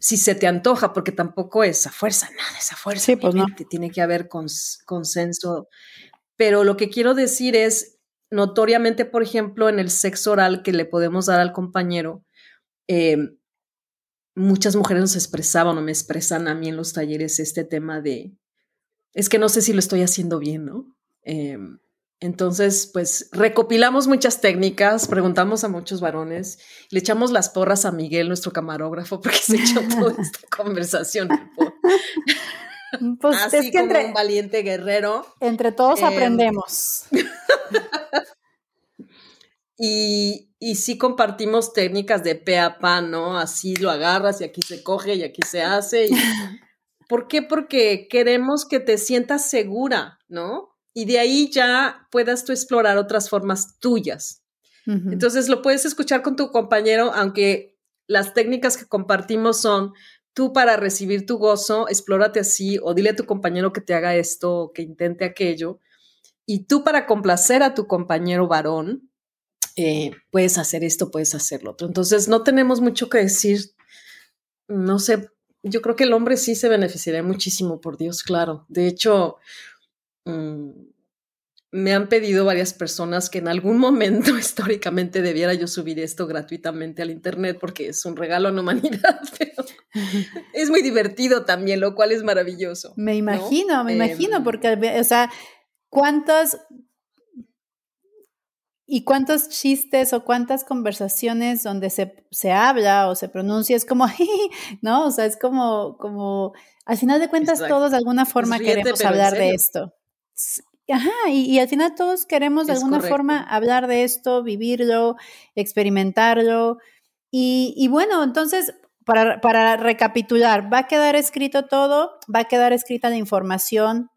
si se te antoja, porque tampoco es a fuerza, nada, esa fuerza. Sí, pues no. Tiene que haber consenso. Pero lo que quiero decir es, notoriamente, por ejemplo, en el sexo oral que le podemos dar al compañero, eh, muchas mujeres nos expresaban o me expresan a mí en los talleres este tema de, es que no sé si lo estoy haciendo bien, ¿no? Eh, entonces, pues recopilamos muchas técnicas, preguntamos a muchos varones, le echamos las porras a Miguel, nuestro camarógrafo, porque se echó toda esta conversación. Pues Así es que como entre, un valiente guerrero. Entre todos em, aprendemos. y, y sí compartimos técnicas de pe a pa, ¿no? Así lo agarras y aquí se coge y aquí se hace. ¿Por qué? Porque queremos que te sientas segura, ¿no? Y de ahí ya puedas tú explorar otras formas tuyas. Entonces lo puedes escuchar con tu compañero, aunque las técnicas que compartimos son tú para recibir tu gozo, explórate así o dile a tu compañero que te haga esto, que intente aquello. Y tú para complacer a tu compañero varón, eh, puedes hacer esto, puedes hacer lo otro. Entonces, no tenemos mucho que decir. No sé, yo creo que el hombre sí se beneficiaría muchísimo, por Dios, claro. De hecho, mm, me han pedido varias personas que en algún momento históricamente debiera yo subir esto gratuitamente al Internet porque es un regalo a la humanidad, pero es muy divertido también, lo cual es maravilloso. Me imagino, me imagino, em, porque, o sea, ¿cuántos y cuántos chistes o cuántas conversaciones donde se, se habla o se pronuncia es como, ¿no? O sea, es como, como, al final de cuentas todos de alguna forma queremos hablar de esto. Ajá, y, al final todos queremos de alguna forma hablar de esto, vivirlo, experimentarlo. Y, y bueno, entonces, para, para, recapitular, va a quedar escrito todo, va a quedar escrita la información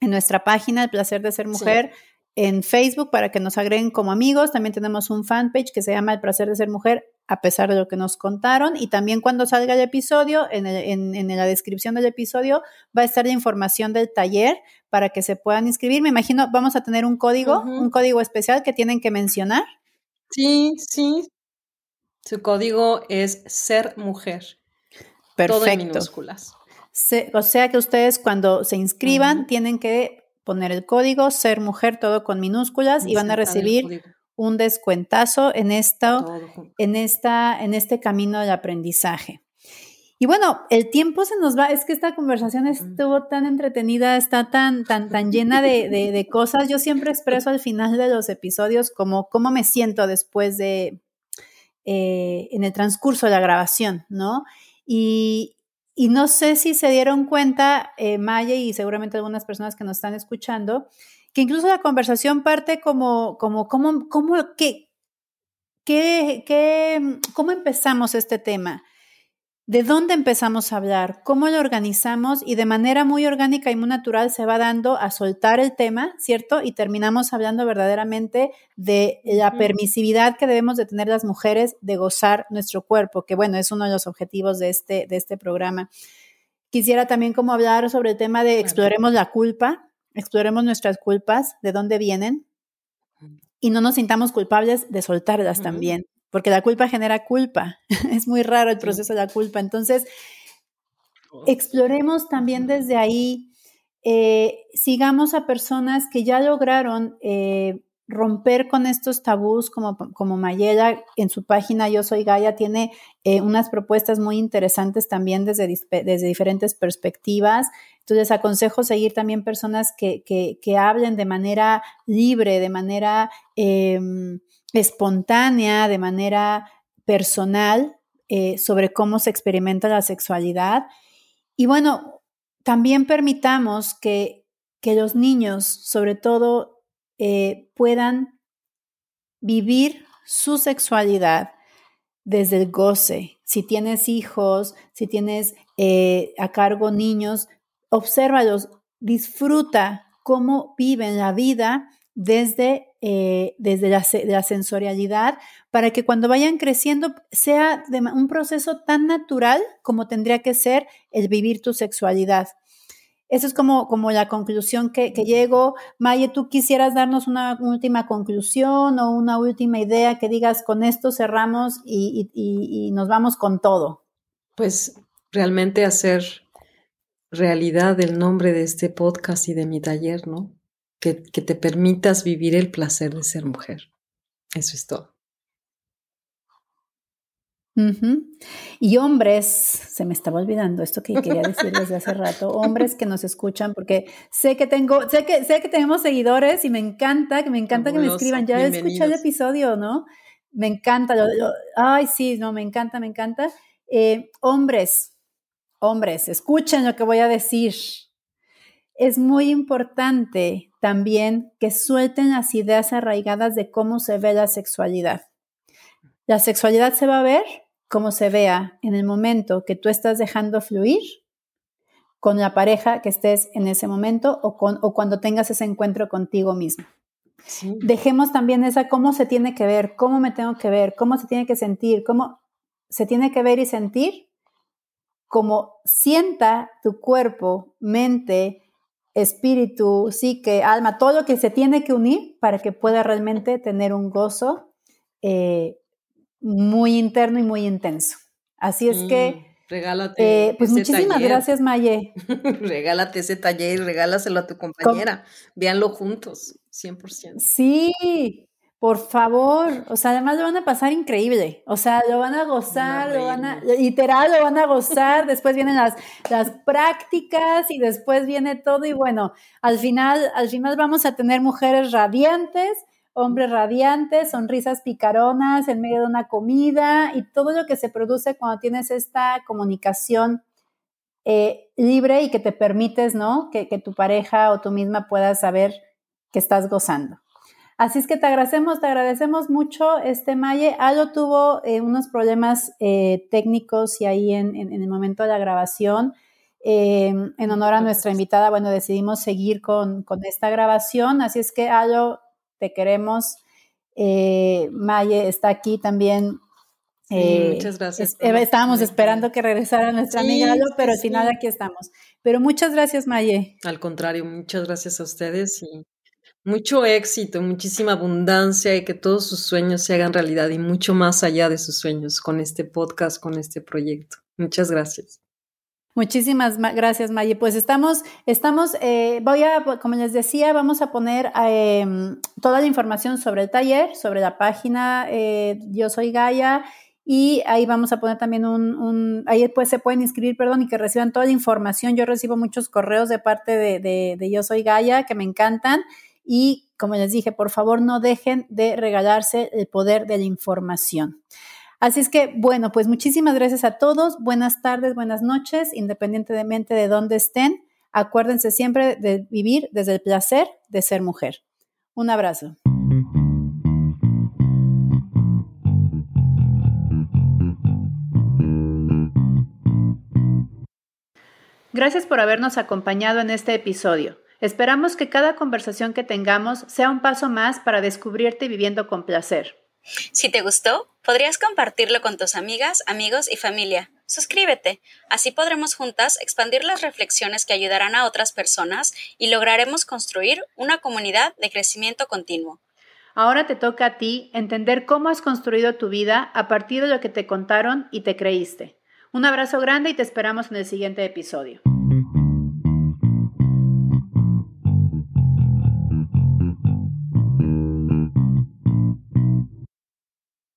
en nuestra página, El placer de ser mujer, en Facebook para que nos agreguen como amigos. También tenemos un fanpage que se llama El placer de ser mujer a pesar de lo que nos contaron. Y también cuando salga el episodio, en, la descripción del episodio va a estar la información del taller para que se puedan inscribir. Me imagino, vamos a tener un código, un código especial que tienen que mencionar. Sí, sí. Su código es ser mujer. Perfecto. Todo en minúsculas. o sea que ustedes cuando se inscriban tienen que poner el código ser mujer todo con minúsculas y van a recibir un descuentazo en, esta, en, esta, en este camino del aprendizaje. Y bueno, el tiempo se nos va, es que esta conversación estuvo tan entretenida, está tan, tan, tan llena de, cosas. Yo siempre expreso al final de los episodios como cómo me siento después de, eh, en el transcurso de la grabación, ¿no? Y, no sé si se dieron cuenta, eh, Maya y seguramente algunas personas que nos están escuchando, que incluso la conversación parte como, como, como, como, qué, qué, ¿cómo empezamos este tema? ¿De dónde empezamos a hablar? ¿Cómo lo organizamos? Y de manera muy orgánica y muy natural se va dando a soltar el tema, ¿cierto? Y terminamos hablando verdaderamente de la permisividad que debemos de tener las mujeres de gozar nuestro cuerpo, que bueno, es uno de los objetivos de este, de este programa. Quisiera también como hablar sobre el tema de exploremos la culpa, exploremos nuestras culpas, de dónde vienen, y no nos sintamos culpables de soltarlas también, porque la culpa genera culpa. es muy raro el proceso de la culpa. Entonces, oh. exploremos también desde ahí, eh, sigamos a personas que ya lograron eh, romper con estos tabús como, como Mayela en su página Yo Soy Gaia tiene eh, unas propuestas muy interesantes también desde, desde diferentes perspectivas. Entonces aconsejo seguir también personas que, que, hablen de manera libre, de manera em, espontánea, de manera personal eh, sobre cómo se experimenta la sexualidad. Y bueno, también permitamos que, que los niños, sobre todo eh, puedan vivir su sexualidad desde el goce. Si tienes hijos, si tienes eh, a cargo niños, obsérvalos, disfruta cómo viven la vida desde, eh, desde la, sensorialidad para que cuando vayan creciendo sea un proceso tan natural como tendría que ser el vivir tu sexualidad. Esa es como, como la conclusión que, llego. Maye, ¿tú quisieras darnos una última conclusión o una última idea que digas con esto cerramos y, nos vamos con todo? Pues realmente hacer realidad el nombre de este podcast y de mi taller, ¿no? Que, que te permitas vivir el placer de ser mujer. Eso es todo. Y hombres, se me estaba olvidando esto que quería decir desde hace rato, hombres que nos escuchan, porque sé que tengo, sé que, sé que tenemos seguidores y me encanta, que me encanta que me escriban. Ya escuché el episodio, ¿no? Me encanta, ay, sí, no, me encanta, me encanta. Eh, hombres, hombres, escuchen lo que voy a decir. Es muy importante también que suelten las ideas arraigadas de cómo se ve la sexualidad. La sexualidad se va a ver como se vea en el momento que tú estás dejando fluir con la pareja que estés en ese momento o, con, o cuando tengas ese encuentro contigo mismo. Dejemos también esa cómo se tiene que ver, cómo me tengo que ver, cómo se tiene que sentir, cómo se tiene que ver y sentir como sienta tu cuerpo, mente, espíritu, psique, alma, todo lo que se tiene que unir para que pueda realmente tener un gozo eh, muy interno y muy intenso. Así es que... Mm, regálate. Eh, pues muchísimas gracias, Maye. regálate ese taller y regálaselo a tu compañera. Véanlo juntos, 100%. Sí, por favor. O sea, además lo van a pasar increíble. O sea, lo van a gozar, lo van a, literal, lo van a gozar. después vienen las, las prácticas y después viene todo. Y bueno, al final, al final vamos a tener mujeres radiantes hombres radiantes, sonrisas picaronas en medio de una comida y todo lo que se produce cuando tienes esta comunicación eh, libre y que te permites, ¿no? Que, tu pareja o tú misma puedas saber que estás gozando. Así es que te agradecemos, te agradecemos mucho, este Maye. Algo tuvo eh, unos problemas eh, técnicos y ahí en, el momento de la grabación. en honor a nuestra invitada, bueno, decidimos seguir con, con esta grabación. Así es que Alo, te queremos. Eh, Maye está aquí también Eh, muchas gracias. estábamos esperando que regresara nuestra amiga pero al final aquí estamos. Pero muchas gracias, Maye. Al contrario, muchas gracias a ustedes y mucho éxito, muchísima abundancia y que todos sus sueños se hagan realidad y mucho más allá de sus sueños con este podcast, con este proyecto. Muchas gracias. Muchísimas gracias, Maye. Pues estamos, estamos, eh, voy a, como les decía, vamos a poner em, toda la información sobre el taller, sobre la página eh, Yo Soy Gaia y ahí vamos a poner también un, un, ahí pues se pueden inscribir, perdón, y que reciban toda la información. Yo recibo muchos correos de parte de, de, de Yo Soy Gaia que me encantan y como les dije, por favor no dejen de regalarse el poder de la información. Así es que, bueno, pues muchísimas gracias a todos. Buenas tardes, buenas noches, independientemente de dónde estén. Acuérdense siempre de vivir desde el placer de ser mujer. Un abrazo. Gracias por habernos acompañado en este episodio. Esperamos que cada conversación que tengamos sea un paso más para descubrirte viviendo con placer. Si te gustó, podrías compartirlo con tus amigas, amigos y familia. Suscríbete, así podremos juntas expandir las reflexiones que ayudarán a otras personas y lograremos construir una comunidad de crecimiento continuo. Ahora te toca a ti entender cómo has construido tu vida a partir de lo que te contaron y te creíste. Un abrazo grande y te esperamos en el siguiente episodio.